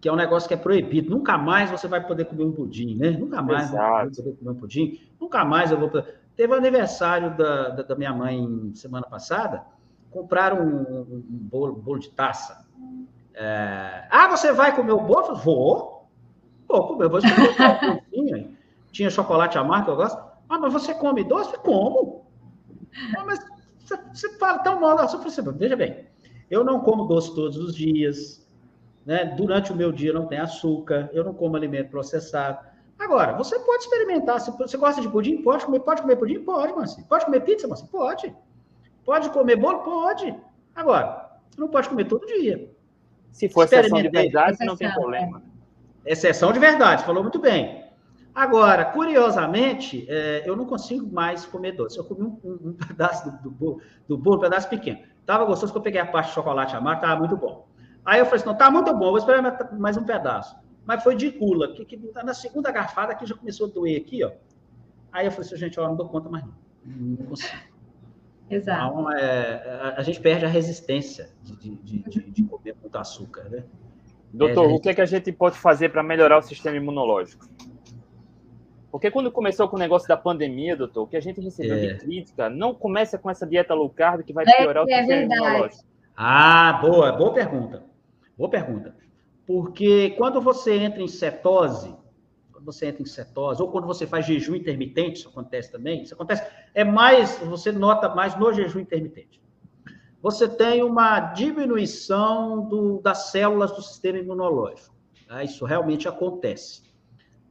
que é um negócio que é proibido. Nunca mais você vai poder comer um pudim, né? Nunca mais Exato. vai poder comer um pudim. Nunca mais eu vou. Teve o aniversário da, da, da, minha mãe semana passada, compraram um, um, bolo, bolo, de taça. É... Ah, você vai comer o bolo? Vou. Vou comer, vou um [laughs] Tinha chocolate amargo que eu gosto. Ah, mas você come doce? Como? Ah, mas você, fala tão mal. Eu falei assim, veja bem, eu não como doce todos os dias, né? Durante o meu dia não tem açúcar, eu não como alimento processado. Agora, você pode experimentar. Se você gosta de pudim, pode comer, pode comer pudim? Pode, Marcinho. Pode comer pizza, Marcinho? Pode. Pode comer bolo? Pode. Agora, você não pode comer todo dia. Se for exceção de verdade, não tem problema. Exceção de verdade, falou muito bem. Agora, curiosamente, é, eu não consigo mais comer doce. Eu comi um, um, um pedaço do, do, bolo, do bolo, um pedaço pequeno. Tava gostoso que eu peguei a parte de chocolate amargo, tava muito bom. Aí eu falei assim, não, tá muito bom, vou esperar mais um pedaço. Mas foi de gula, que, que na segunda garfada aqui já começou a doer aqui, ó. Aí eu falei assim, gente, ó, não dou conta mais não. Não consigo. Exato. Então, é, a, gente perde a resistência de, de, de, de comer muito açúcar, né? Doutor, é, gente... o que, é que a gente pode fazer para melhorar o sistema imunológico? Porque quando começou com o negócio da pandemia, doutor, o que a gente recebeu é. de crítica, não começa com essa dieta low carb que vai é piorar o é sistema verdade. imunológico. Ah, boa, boa pergunta. Boa pergunta. Porque quando você entra em cetose, quando você entra em cetose, ou quando você faz jejum intermitente, isso acontece também, isso acontece, é mais, você nota mais no jejum intermitente. Você tem uma diminuição do, das células do sistema imunológico. Tá? Isso realmente acontece.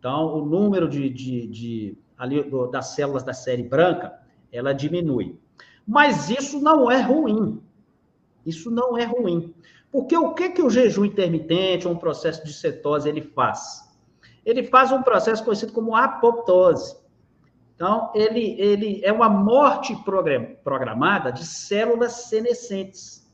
Então, o número de, de, de ali, do, das células da série branca, ela diminui. Mas isso não é ruim. Isso não é ruim. Porque o que, que o jejum intermitente ou um processo de cetose ele faz? Ele faz um processo conhecido como apoptose. Então, ele, ele é uma morte programada de células senescentes.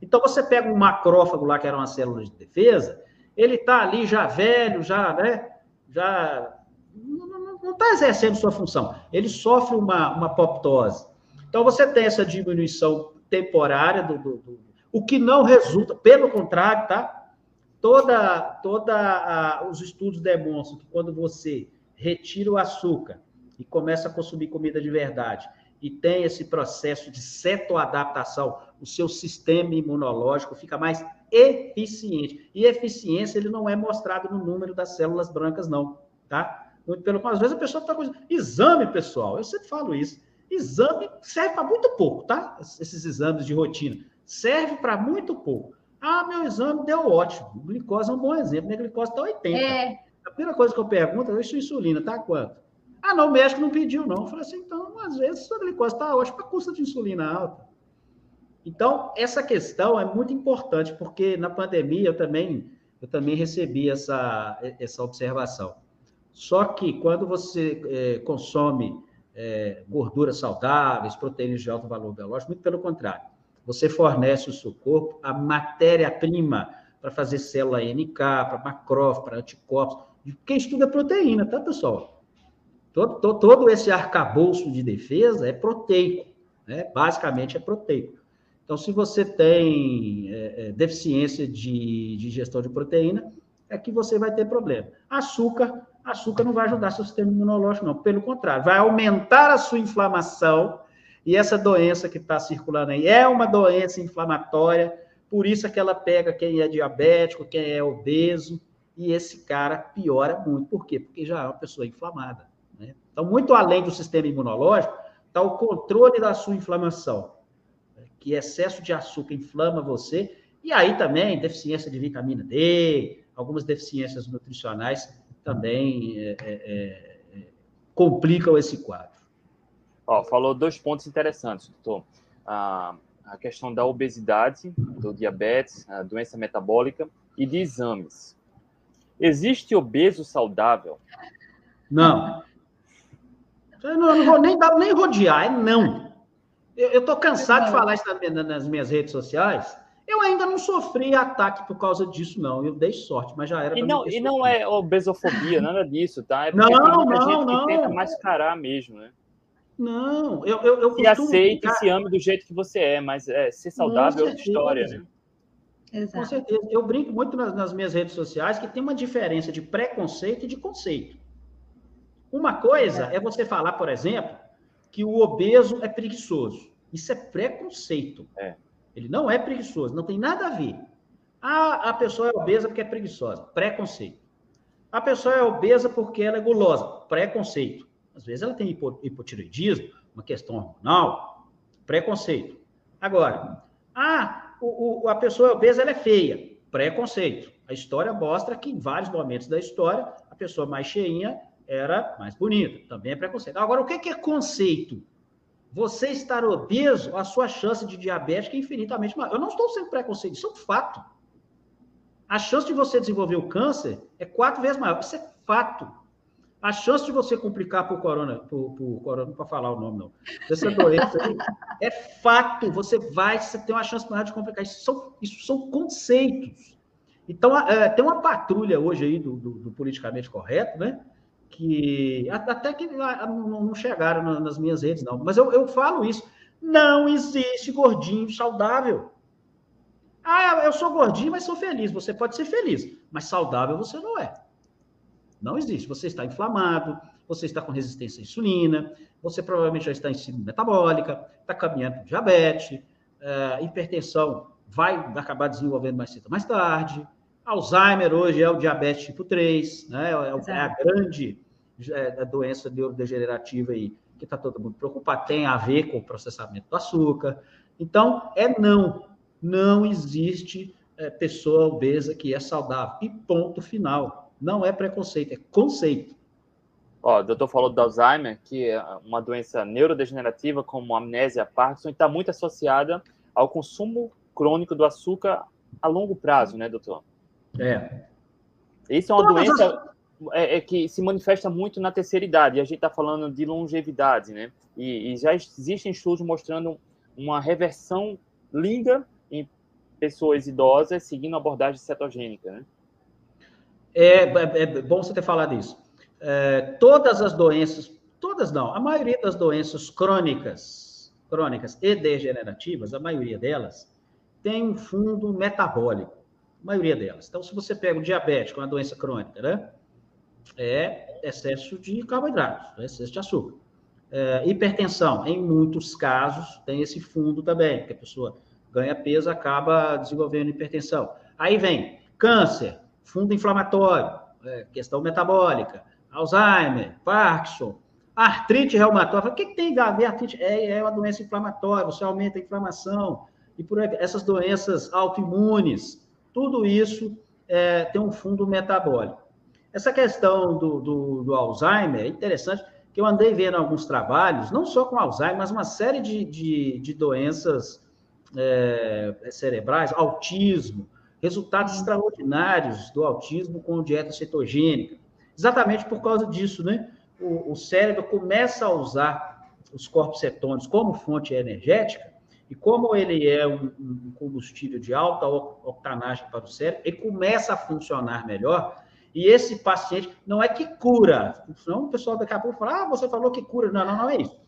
Então, você pega um macrófago lá, que era uma célula de defesa, ele está ali já velho, já, né, já não está exercendo sua função. Ele sofre uma, uma apoptose. Então, você tem essa diminuição temporária do, do, do o que não resulta, pelo contrário, tá? Toda, toda a, os estudos demonstram que quando você retira o açúcar e começa a consumir comida de verdade e tem esse processo de cetoadaptação, o seu sistema imunológico fica mais eficiente. E eficiência ele não é mostrado no número das células brancas, não, tá? Muito pelo contrário, às vezes a pessoa está com exame, pessoal, eu sempre falo isso. Exame serve para muito pouco, tá? Esses exames de rotina serve para muito pouco. Ah, meu exame deu ótimo. Glicose é um bom exemplo. Minha glicose está 80. É. A primeira coisa que eu pergunto é se insulina está quanto? Ah, não, o médico não pediu, não. Eu falei assim, então, às vezes, sua glicose está ótima, para custa de insulina alta. Então, essa questão é muito importante, porque na pandemia eu também, eu também recebi essa, essa observação. Só que quando você é, consome é, gorduras saudáveis, proteínas de alto valor biológico, muito pelo contrário você fornece o seu corpo a matéria-prima para fazer célula NK, para macrófago, para anticorpos. Quem estuda proteína, tá, pessoal? Todo, todo, todo esse arcabouço de defesa é proteico, né? basicamente é proteico. Então, se você tem é, é, deficiência de, de gestão de proteína, é que você vai ter problema. Açúcar, açúcar não vai ajudar seu sistema imunológico, não. Pelo contrário, vai aumentar a sua inflamação. E essa doença que está circulando aí é uma doença inflamatória, por isso é que ela pega quem é diabético, quem é obeso, e esse cara piora muito. Por quê? Porque já é uma pessoa inflamada. Né? Então, muito além do sistema imunológico, está o controle da sua inflamação. Que excesso de açúcar inflama você, e aí também deficiência de vitamina D, algumas deficiências nutricionais também é, é, é, é complicam esse quadro. Ó, falou dois pontos interessantes, doutor. A, a questão da obesidade, do diabetes, a doença metabólica e de exames. Existe obeso saudável? Não. Eu não, eu não vou nem, dar, nem rodear, é não. Eu estou cansado de falar isso nas minhas redes sociais, eu ainda não sofri ataque por causa disso, não. Eu dei sorte, mas já era. E não, e não é obesofobia, nada disso, tá? É não, não, gente não. Que tenta mascarar mesmo, né? Não, eu, eu, eu Se aceita e se ame do jeito que você é, mas é, ser saudável é outra história, né? Exato. Com certeza. Eu brinco muito nas, nas minhas redes sociais que tem uma diferença de preconceito e de conceito. Uma coisa é. é você falar, por exemplo, que o obeso é preguiçoso. Isso é preconceito. É. Ele não é preguiçoso, não tem nada a ver. Ah, a pessoa é obesa porque é preguiçosa, preconceito. A pessoa é obesa porque ela é gulosa, preconceito. Às vezes ela tem hipotireoidismo, uma questão hormonal, preconceito. Agora, ah, o, o, a pessoa é obesa ela é feia, preconceito. A história mostra que em vários momentos da história a pessoa mais cheinha era mais bonita, também é preconceito. Agora, o que é conceito? você estar obeso, a sua chance de diabetes é infinitamente maior. Eu não estou sendo preconceito, isso é um fato. A chance de você desenvolver o câncer é quatro vezes maior. Isso é fato. A chance de você complicar por corona, por, por corona, para falar o nome, não. Dessa doença aí, é fato. Você vai, você tem uma chance maior de complicar. Isso são, isso são conceitos. Então, é, tem uma patrulha hoje aí do, do, do politicamente correto, né? Que até que não chegaram nas minhas redes, não. Mas eu, eu falo isso. Não existe gordinho saudável. Ah, eu sou gordinho, mas sou feliz. Você pode ser feliz, mas saudável você não é. Não existe. Você está inflamado, você está com resistência à insulina, você provavelmente já está em síndrome metabólica, está caminhando com diabetes, é, hipertensão vai acabar desenvolvendo mais cedo mais tarde. Alzheimer hoje é o diabetes tipo 3, né? É, é a grande da doença neurodegenerativa aí, que está todo mundo preocupado, tem a ver com o processamento do açúcar. Então, é não. Não existe é, pessoa obesa que é saudável. E ponto final. Não é preconceito, é conceito. Ó, o doutor falou do Alzheimer, que é uma doença neurodegenerativa como amnésia, Parkinson, está muito associada ao consumo crônico do açúcar a longo prazo, né, doutor? É. Isso é uma Todas doença. As é, é, que se manifesta muito na terceira idade, a gente está falando de longevidade, né? E, e, já existem estudos mostrando uma reversão linda em pessoas idosas seguindo a abordagem cetogênica, né? É, é, é bom você ter falado isso. É, todas as doenças, todas não, a maioria das doenças crônicas, crônicas e degenerativas, a maioria delas, tem um fundo metabólico, a maioria delas. Então, se você pega o que é uma doença crônica, né? É excesso de carboidratos, né? excesso de açúcar. É, hipertensão, em muitos casos, tem esse fundo também, que a pessoa ganha peso acaba desenvolvendo hipertensão. Aí vem câncer, fundo inflamatório, é, questão metabólica, Alzheimer, Parkinson, artrite reumatoide. O que, que tem a ver artrite? É, é uma doença inflamatória, você aumenta a inflamação, e por aí, essas doenças autoimunes, tudo isso é, tem um fundo metabólico. Essa questão do, do, do, Alzheimer é interessante, que eu andei vendo alguns trabalhos, não só com Alzheimer, mas uma série de, de, de doenças é, cerebrais, autismo, resultados uhum. extraordinários do autismo com dieta cetogênica. Exatamente por causa disso, né? O, o cérebro começa a usar os corpos cetônicos como fonte energética E como ele é um, um combustível de alta octanagem para o cérebro, ele começa a funcionar melhor. E esse paciente não é que cura, senão o pessoal daqui a pouco fala: ah, você falou que cura. Não, não, não é isso.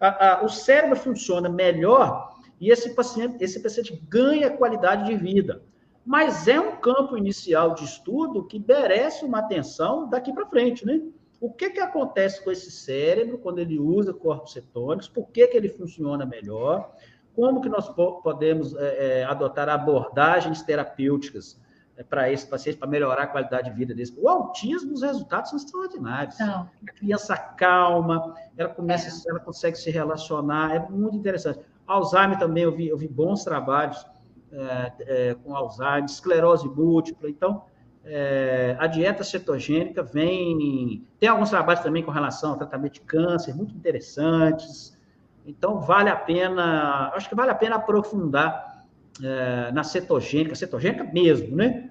A, a, o cérebro funciona melhor e esse paciente, esse paciente ganha qualidade de vida. Mas é um campo inicial de estudo que merece uma atenção daqui para frente, né? O que, que acontece com esse cérebro quando ele usa corpos cetônicos? Por que, que ele funciona melhor? Como que nós podemos é, é, adotar abordagens terapêuticas para esse paciente, para melhorar a qualidade de vida desse? O autismo, os resultados são extraordinários. Não. A criança calma, ela começa, é. ela consegue se relacionar, é muito interessante. Alzheimer também, eu vi, eu vi bons trabalhos é, é, com Alzheimer, esclerose múltipla. Então, é, a dieta cetogênica vem. Tem alguns trabalhos também com relação ao tratamento de câncer, muito interessantes. Então, vale a pena, acho que vale a pena aprofundar é, na cetogênica, cetogênica mesmo, né?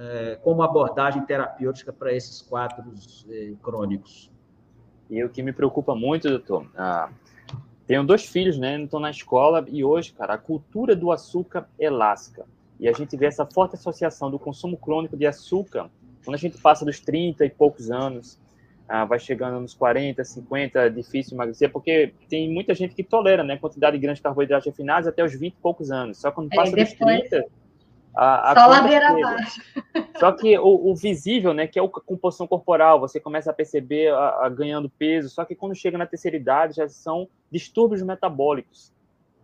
É, como abordagem terapêutica para esses quadros é, crônicos. E o que me preocupa muito, doutor, ah, tenho dois filhos, né? Estão na escola e hoje, cara, a cultura do açúcar é lasca. E a gente vê essa forte associação do consumo crônico de açúcar, quando a gente passa dos 30 e poucos anos, ah, vai chegando nos 40, 50, é difícil emagrecer, porque tem muita gente que tolera, né, quantidade grande de carboidratos refinados até os 20 e poucos anos. Só quando passa é, dos 30, a, a Só ladeira abaixo. Só que o, o, visível, né, que é a composição corporal, você começa a perceber a, a, ganhando peso, só que quando chega na terceira idade já são distúrbios metabólicos.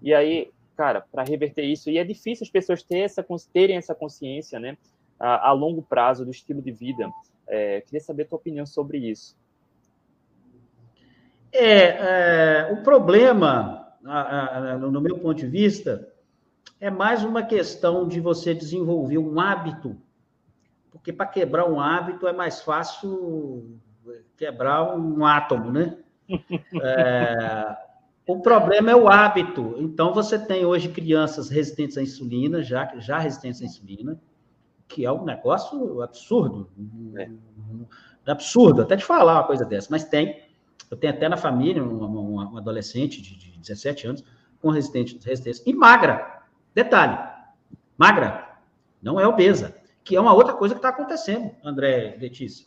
E aí cara, para reverter isso. E é difícil as pessoas terem essa, terem essa consciência, né, a, a longo prazo do estilo de vida. É, queria saber a tua opinião sobre isso. É, é o problema, a, a, no meu ponto de vista, é mais uma questão de você desenvolver um hábito, porque para quebrar um hábito é mais fácil quebrar um átomo, né? [laughs] É, o problema é o hábito. Então, você tem hoje crianças resistentes à insulina, já, já resistentes à insulina, que é um negócio absurdo. É. Absurdo, até de falar uma coisa dessa, mas tem. Eu tenho até na família uma, uma, uma adolescente de, de 17 anos com resistência, resistência e magra. Detalhe, magra, não é obesa, que é uma outra coisa que está acontecendo, André Letícia.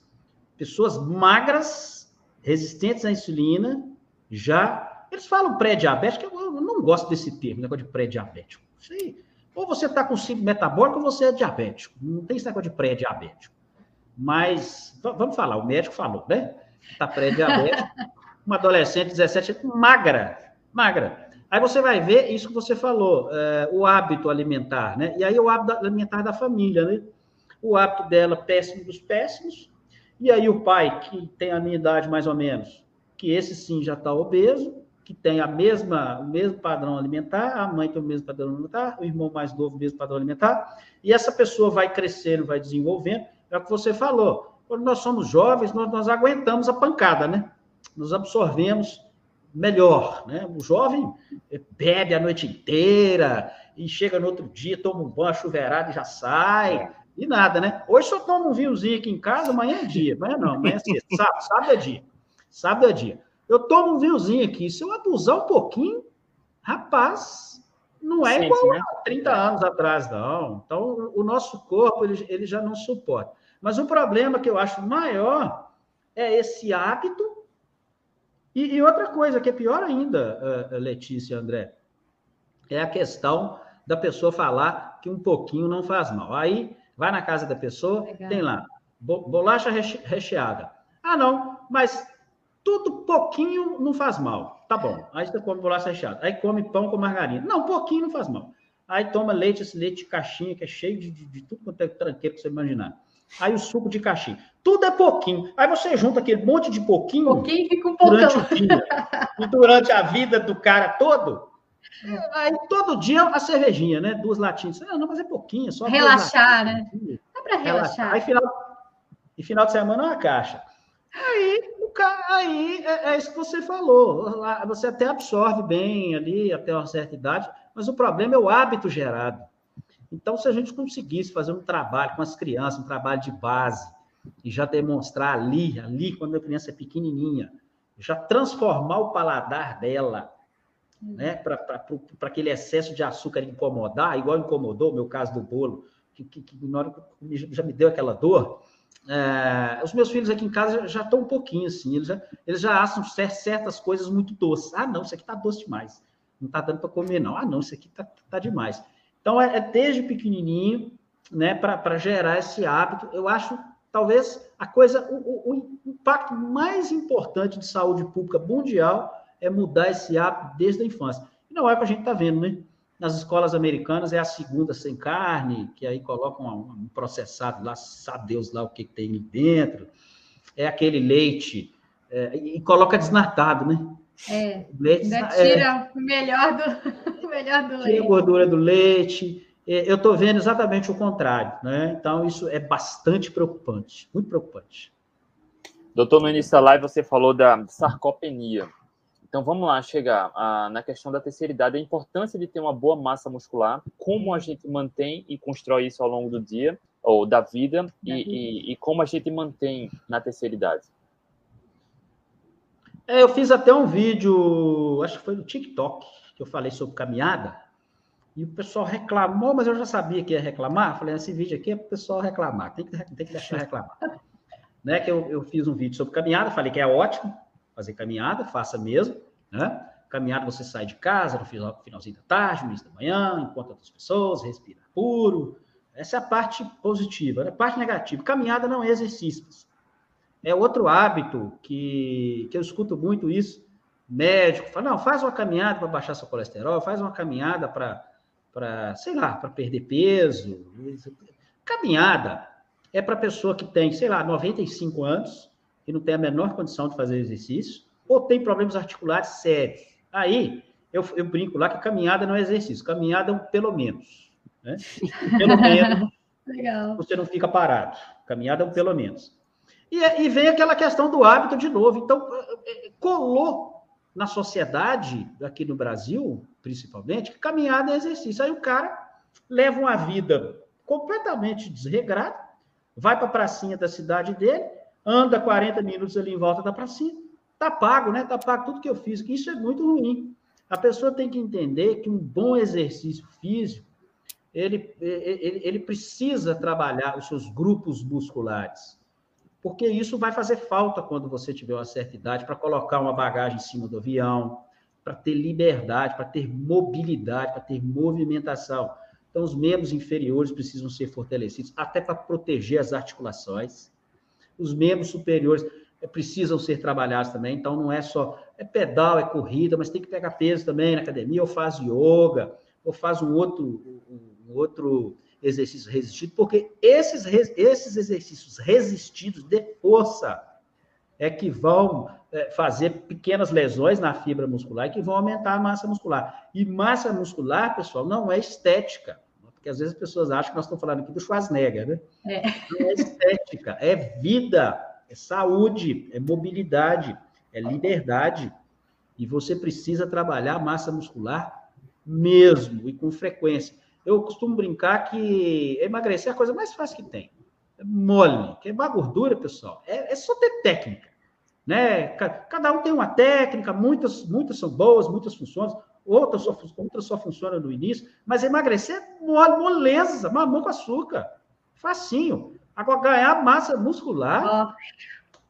Pessoas magras, resistentes à insulina, já eles falam pré-diabético, eu não gosto desse termo, negócio de pré-diabético. Ou você está com síndrome metabólico ou você é diabético. Não tem esse negócio de pré-diabético. Mas, vamos falar, o médico falou, né? Está pré-diabético, [laughs] uma adolescente de 17 anos, magra, magra. Aí você vai ver isso que você falou, é, o hábito alimentar, né? E aí o hábito alimentar da família, né? O hábito dela, péssimo dos péssimos. E aí o pai, que tem a minha idade mais ou menos, que esse sim já está obeso, que tem a mesma, o mesmo padrão alimentar, a mãe tem o mesmo padrão alimentar, o irmão mais novo o mesmo padrão alimentar, e essa pessoa vai crescendo, vai desenvolvendo, é o que você falou. Quando nós somos jovens, nós, nós aguentamos a pancada, né? Nos absorvemos melhor, né? O jovem bebe a noite inteira e chega no outro dia, toma um banho chuveirado e já sai. É. E nada, né? Hoje só toma um vinhozinho aqui em casa, amanhã é dia. Amanhã não, amanhã é sexta. Sábado, [laughs] sábado é dia. Sábado é dia. Eu tomo um vinhozinho aqui. Se eu abusar um pouquinho, rapaz, não é igual né? a 30 anos atrás, não. Então, o nosso corpo, ele, ele já não suporta. Mas o problema que eu acho maior é esse hábito. E, e outra coisa que é pior ainda, uh, Letícia e André, é a questão da pessoa falar que um pouquinho não faz mal. Aí, vai na casa da pessoa, Legal. tem lá, bolacha recheada. Ah, não, mas tudo pouquinho não faz mal. Tá bom. Aí você come bolacha recheada. Aí come pão com margarina. Não, pouquinho não faz mal. Aí toma leite, esse leite de caixinha, que é cheio de, de, de tudo quanto é tranqueiro que você imaginar. Aí o suco de caixinha. Tudo é pouquinho. Aí você junta aquele monte de pouquinho. Pouquinho fica um durante o dia. e durante a vida do cara todo. Aí todo dia a cervejinha, né? Duas latinhas. Ah, não, mas é pouquinho, só. Relaxar, né? Dá para relaxar. Aí final, e final de semana uma caixa. Aí aí é, é, isso que você falou. Você até absorve bem ali até uma certa idade, mas o problema é o hábito gerado. Então, se a gente conseguisse fazer um trabalho com as crianças, um trabalho de base, e já demonstrar ali, ali, quando a criança é pequenininha, já transformar o paladar dela né? Para aquele excesso de açúcar incomodar, igual incomodou o meu caso do bolo, que, que, que na hora já me deu aquela dor. É, os meus filhos aqui em casa já, já estão um pouquinho assim, eles já, eles já acham certas coisas muito doces. Ah, não, isso aqui está doce demais. Não está dando para comer, não. Ah, não, isso aqui está tá demais. Então, é, é desde pequenininho, né, para gerar esse hábito. Eu acho, talvez, a coisa, o, o, o impacto mais importante de saúde pública mundial é mudar esse hábito desde a infância. E não é o que a gente está vendo, né? Nas escolas americanas é a segunda sem carne, que aí colocam um processado lá, sabe Deus lá o que, tem ali dentro. É aquele leite, é, e coloca desnatado, né? É, leite, ainda tira é, o melhor do, [laughs] melhor do tira leite. A gordura do leite. É, eu estou vendo exatamente o contrário, né? Então, isso é bastante preocupante, muito preocupante. Doutor, no início da live você falou da sarcopenia. Então vamos lá chegar a, na questão da terceira idade, a importância de ter uma boa massa muscular, como a gente mantém e constrói isso ao longo do dia ou da vida, da e, vida. E, e, como a gente mantém na terceira idade. É, eu fiz até um vídeo, acho que foi no TikTok, que eu falei sobre caminhada, e o pessoal reclamou, mas eu já sabia que ia reclamar. Falei, esse vídeo aqui é para o pessoal reclamar, tem que, tem que deixar [laughs] reclamar. né, que eu, eu fiz um vídeo sobre caminhada, falei que é ótimo, fazer caminhada, faça mesmo, né? Caminhada você sai de casa no finalzinho da tarde, no início da manhã, encontra outras pessoas, respira puro. Essa é a parte positiva. Né? A parte negativa, caminhada não é exercício. É outro hábito que, que eu escuto muito isso. Médico fala, não, faz uma caminhada para baixar seu colesterol, faz uma caminhada para, sei lá, para perder peso. Caminhada é para pessoa que tem, sei lá, 95 anos, que não tem a menor condição de fazer exercício, ou tem problemas articulares sérios. Aí, eu, eu brinco lá que caminhada não é exercício, caminhada é um pelo menos. Né? Pelo [laughs] menos, Legal. você não fica parado. Caminhada é um pelo menos. E, e vem aquela questão do hábito de novo. Então, é, é, colou na sociedade, aqui no Brasil, principalmente, que caminhada é exercício. Aí o cara leva uma vida completamente desregrada, vai para a pracinha da cidade dele, anda 40 minutos ali em volta da pracinha, tá pago, né? Tá pago tudo que eu fiz. Isso é muito ruim. A pessoa tem que entender que um bom exercício físico, ele, ele, ele precisa trabalhar os seus grupos musculares, porque isso vai fazer falta quando você tiver uma certa idade para colocar uma bagagem em cima do avião, para ter liberdade, para ter mobilidade, para ter movimentação. Então, os membros inferiores precisam ser fortalecidos, até para proteger as articulações os membros superiores eh, precisam ser trabalhados também, então não é só é pedal, é corrida, mas tem que pegar peso também na academia, ou faz yoga, ou faz um outro, um outro exercício resistido, porque esses, esses exercícios resistidos de força é que vão é, fazer pequenas lesões na fibra muscular e que vão aumentar a massa muscular. E massa muscular, pessoal, não é estética. Porque às vezes as pessoas acham que nós estamos falando aqui do Schwarzenegger, né? É. Não é estética, é vida, é saúde, é mobilidade, é liberdade. E você precisa trabalhar a massa muscular mesmo e com frequência. Eu costumo brincar que emagrecer é a coisa mais fácil que tem. É mole. Queimar gordura, pessoal, é, é só ter técnica. Né? Cada um tem uma técnica, muitas, muitas são boas, muitas funcionam outras só, outra só funciona no início, mas emagrecer é moleza, mamão com açúcar, facinho. Agora, ganhar massa muscular, oh.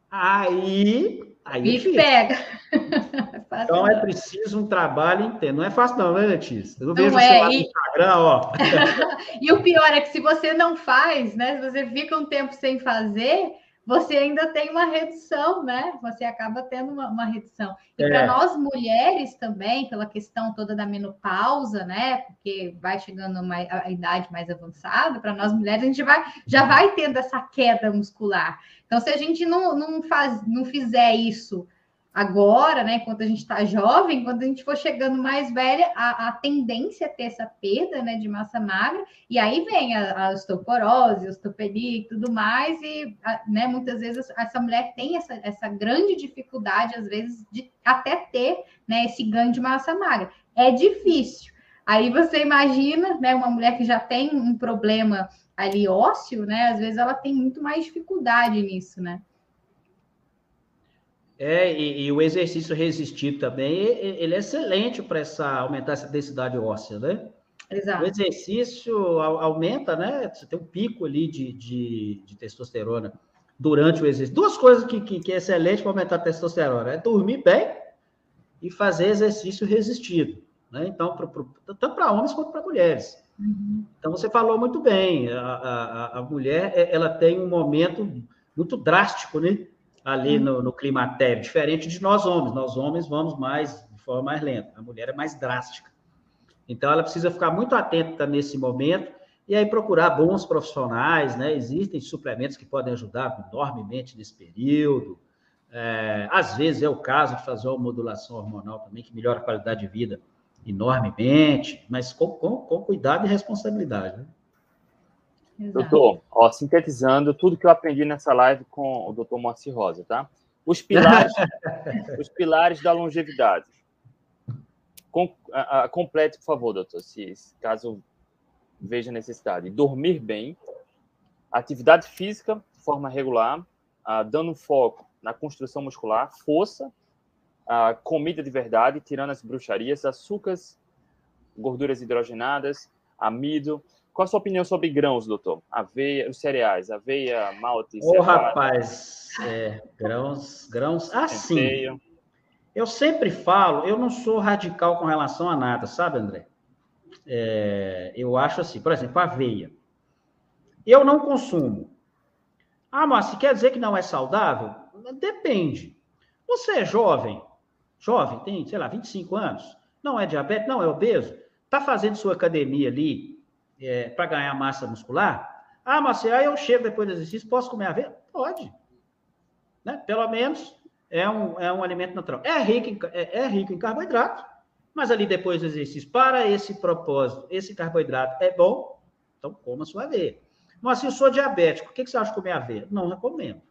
aí... aí é pega. [laughs] então, é preciso um trabalho inteiro. Não é fácil não, né, Letícia? Eu não, vejo é, o e... no Instagram, ó. [laughs] e o pior é que se você não faz, né, se você fica um tempo sem fazer você ainda tem uma redução, né? Você acaba tendo uma, uma redução. E é. para nós mulheres também, pela questão toda da menopausa, né? Porque vai chegando uma, a idade mais avançada, para nós mulheres, a gente vai, já vai tendo essa queda muscular. Então, se a gente não, não, faz, não fizer isso agora, né, enquanto a gente está jovem, quando a gente for chegando mais velha, a, a, tendência é ter essa perda, né, de massa magra, e aí vem a, a osteoporose, osteopenia e tudo mais, e, a, né, muitas vezes essa mulher tem essa, essa grande dificuldade, às vezes, de até ter, né, esse ganho de massa magra. É difícil. Aí você imagina, né, uma mulher que já tem um problema ali ósseo, né, às vezes ela tem muito mais dificuldade nisso, né? É, e, e, o exercício resistido também, ele é excelente para essa, aumentar essa densidade óssea, né? Exato. O exercício aumenta, né? Você tem um pico ali de, de, de testosterona durante o exercício. Duas coisas que, que, que é excelente para aumentar a testosterona: é dormir bem e fazer exercício resistido. Né? Então, pro, pro, tanto para homens quanto para mulheres. Uhum. Então, você falou muito bem. A, a, a, mulher é, ela tem um momento muito drástico né? ali uhum. no, no climatério, diferente de nós homens. Nós homens vamos mais de forma mais lenta. A mulher é mais drástica. Então, ela precisa ficar muito atenta nesse momento e aí procurar bons profissionais, né? Existem suplementos que podem ajudar enormemente nesse período. É, às vezes é o caso de fazer uma modulação hormonal também, que melhora a qualidade de vida enormemente, mas com, com, com cuidado e responsabilidade. Né? Doutor, ó, sintetizando tudo que eu aprendi nessa live com o doutor Moacir Rosa, tá? Os pilares, [laughs] os pilares da longevidade. Com, a, a, complete, por favor, doutor, se caso veja necessidade. Dormir bem, atividade física de forma regular, uh, dando foco na construção muscular, força, uh, comida de verdade, tirando as bruxarias, açúcares, gorduras hidrogenadas, amido. Qual a sua opinião sobre grãos, doutor? Aveia, os cereais, aveia, malte, Ô, oh, rapaz, é, grãos, grãos, assim. Eu sempre falo, eu não sou radical com relação a nada, sabe, André? É, eu acho assim, por exemplo, aveia. Eu não consumo. Ah, mas se quer dizer que não é saudável? Depende. Você é jovem, jovem, tem, sei lá, 25 anos, não é diabetes, não é obeso, está fazendo sua academia ali é, para ganhar massa muscular? Ah, mas aí eu chego depois do exercício, posso comer aveia? Pode. Né? Pelo menos é um, é um alimento natural. É rico, em, é, é rico em carboidrato, mas ali depois do exercício, para esse propósito, esse carboidrato é bom, então coma sua aveia. Mas se eu sou diabético, o que, você acha de comer aveia? Não recomendo.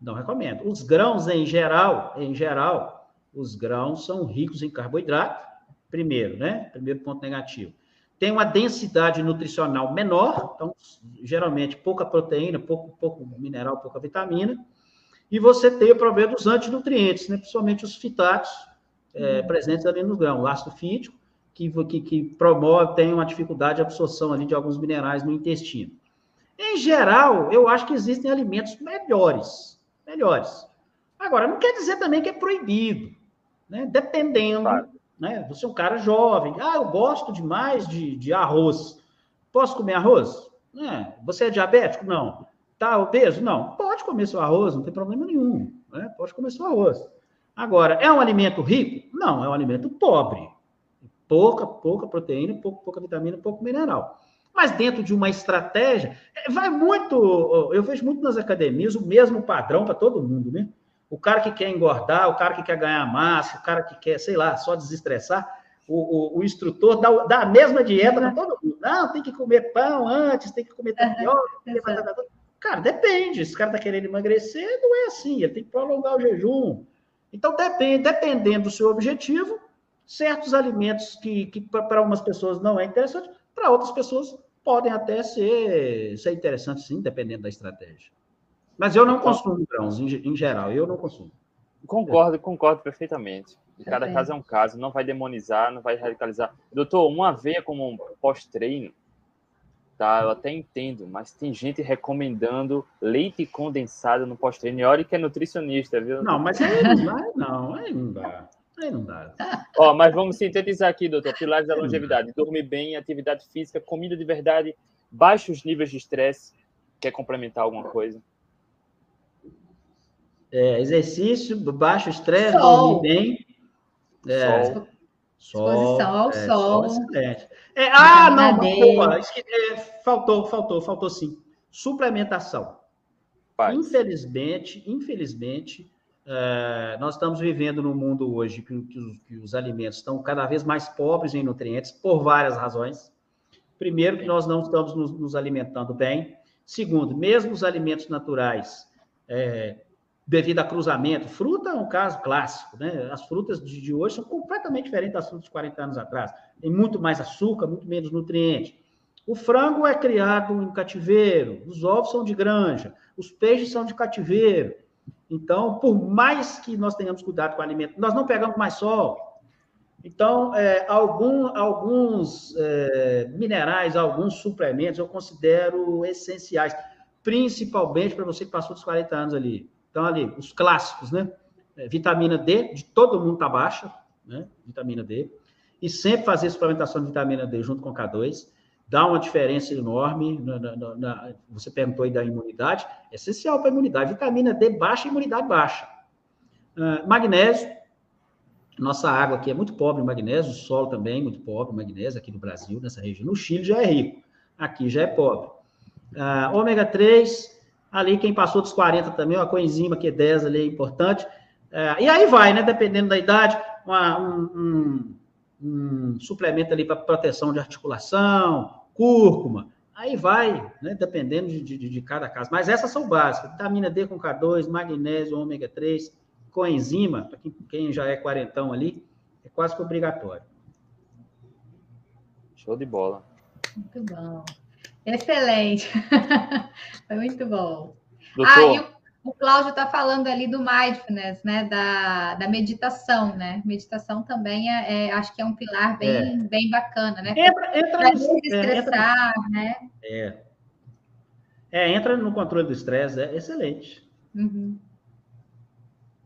Não recomendo. Os grãos, em geral, em geral, os grãos são ricos em carboidrato, primeiro, né? Primeiro ponto negativo. Tem uma densidade nutricional menor, então, geralmente, pouca proteína, pouco, pouco mineral, pouca vitamina. E você tem o problema dos antinutrientes, né? principalmente os fitatos, é, uhum. presentes ali no grão, o ácido fítico, que, que, que, promove, tem uma dificuldade de absorção ali de alguns minerais no intestino. Em geral, eu acho que existem alimentos melhores, melhores. Agora, não quer dizer também que é proibido, né? Dependendo, claro. né? Você é um cara jovem, ah, eu gosto demais de, de arroz. Posso comer arroz? É. Você é diabético? Não. Tá obeso? Não. Pode comer seu arroz, não tem problema nenhum. Né? Pode comer seu arroz. Agora, é um alimento rico? Não, é um alimento pobre. Pouca, pouca proteína, pouca, pouca vitamina, pouco mineral. Mas dentro de uma estratégia, é, vai muito. Eu vejo muito nas academias o mesmo padrão para todo mundo, né? O cara que quer engordar, o cara que quer ganhar massa, o cara que quer, sei lá, só desestressar, o, o, o instrutor dá, dá, a mesma dieta para todo mundo. Não, tem que comer pão antes, tem que comer tapioca. Uhum. Cara, depende. Se o cara está querendo emagrecer, não é assim. Ele tem que prolongar o jejum. Então, depende, dependendo do seu objetivo, certos alimentos que, que para umas pessoas não é interessante, para outras pessoas podem até ser, ser interessantes, sim, dependendo da estratégia. Mas eu não consumo grãos, em, em geral, eu não consumo. Concordo, concordo perfeitamente. Cada caso é um caso, não vai demonizar, não vai radicalizar. Doutor, uma aveia como um pós-treino, tá? Eu até entendo, mas tem gente recomendando leite condensado no pós-treino. E olha que é nutricionista, viu? Não, mas aí não dá, não, aí não dá. Aí não dá. Ó, mas vamos sintetizar aqui, doutor. Pilares da longevidade. Dormir bem, atividade física, comida de verdade, baixos níveis de estresse. Quer complementar alguma coisa? É, exercício, baixo estresse, dormir bem. É, Sol. Exposição ao é, sol. excelente. É, ah, não, boa, é, faltou, faltou, faltou sim. Suplementação. Infelizmente, infelizmente, é, nós estamos vivendo num mundo hoje que, que, os, que, os, alimentos estão cada vez mais pobres em nutrientes, por várias razões. Primeiro, que nós não estamos nos, nos alimentando bem. Segundo, mesmo os alimentos naturais, é, devido a cruzamento. Fruta é um caso clássico, né? As frutas de hoje são completamente diferentes das frutas de 40 anos atrás. Tem muito mais açúcar, muito menos nutrientes. O frango é criado em cativeiro, os ovos são de granja, os peixes são de cativeiro. Então, por mais que nós tenhamos cuidado com o alimento, nós não pegamos mais sol. Então, é, algum, alguns é, minerais, alguns suplementos eu considero essenciais, principalmente para você que passou dos 40 anos ali. Então, ali, os clássicos, né? É, vitamina D, de todo mundo está baixa, né? Vitamina D. E sempre fazer suplementação de vitamina D junto com K2 dá uma diferença enorme. Na, na, na, você perguntou aí da imunidade, é essencial para a imunidade. Vitamina D baixa, imunidade baixa. Uh, magnésio, nossa água aqui é muito pobre em magnésio, o solo também é muito pobre em magnésio aqui no Brasil, nessa região. No Chile já é rico, aqui já é pobre. Uh, ômega 3, ali quem passou dos 40 também, uma coenzima que é 10 ali é importante. Uh, e aí vai, né? Dependendo da idade, uma, um, um, um suplemento ali para proteção de articulação, cúrcuma, aí vai, né, dependendo de, de, de, cada caso. Mas essas são básicas: vitamina D com K2, magnésio, ômega 3, coenzima, para quem, quem, já é quarentão ali, é quase que obrigatório. Show de bola. Muito bom. Excelente. [laughs] Foi muito bom. Doutor, ah, e o o Cláudio está falando ali do mindfulness, né? Da, da meditação, né? Meditação também é, é acho que é um pilar bem, é. bem bacana, né? Entra, entra para desestressar, é, né? É. É, entra no controle do estresse, é excelente. Uhum.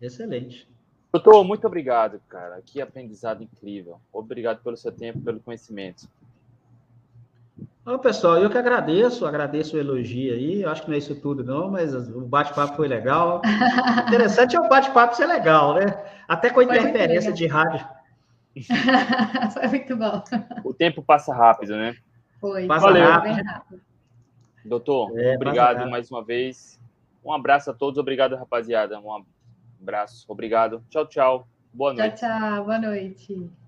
Excelente. Doutor, muito obrigado, cara. Que aprendizado incrível. Obrigado pelo seu tempo, pelo conhecimento. Ô, pessoal, eu que agradeço, agradeço o elogio aí. Eu acho que não é isso tudo, não, mas o bate-papo foi legal. O interessante é o bate-papo ser legal, né? Até com a interferência de rádio. [laughs] foi muito bom. O tempo passa rápido, né? Foi. Passa Valeu. rápido. Doutor, é, obrigado mais uma vez. Um abraço a todos. Obrigado, rapaziada. Um abraço. Obrigado. Tchau, tchau. Boa noite. Tchau, tchau. Boa noite.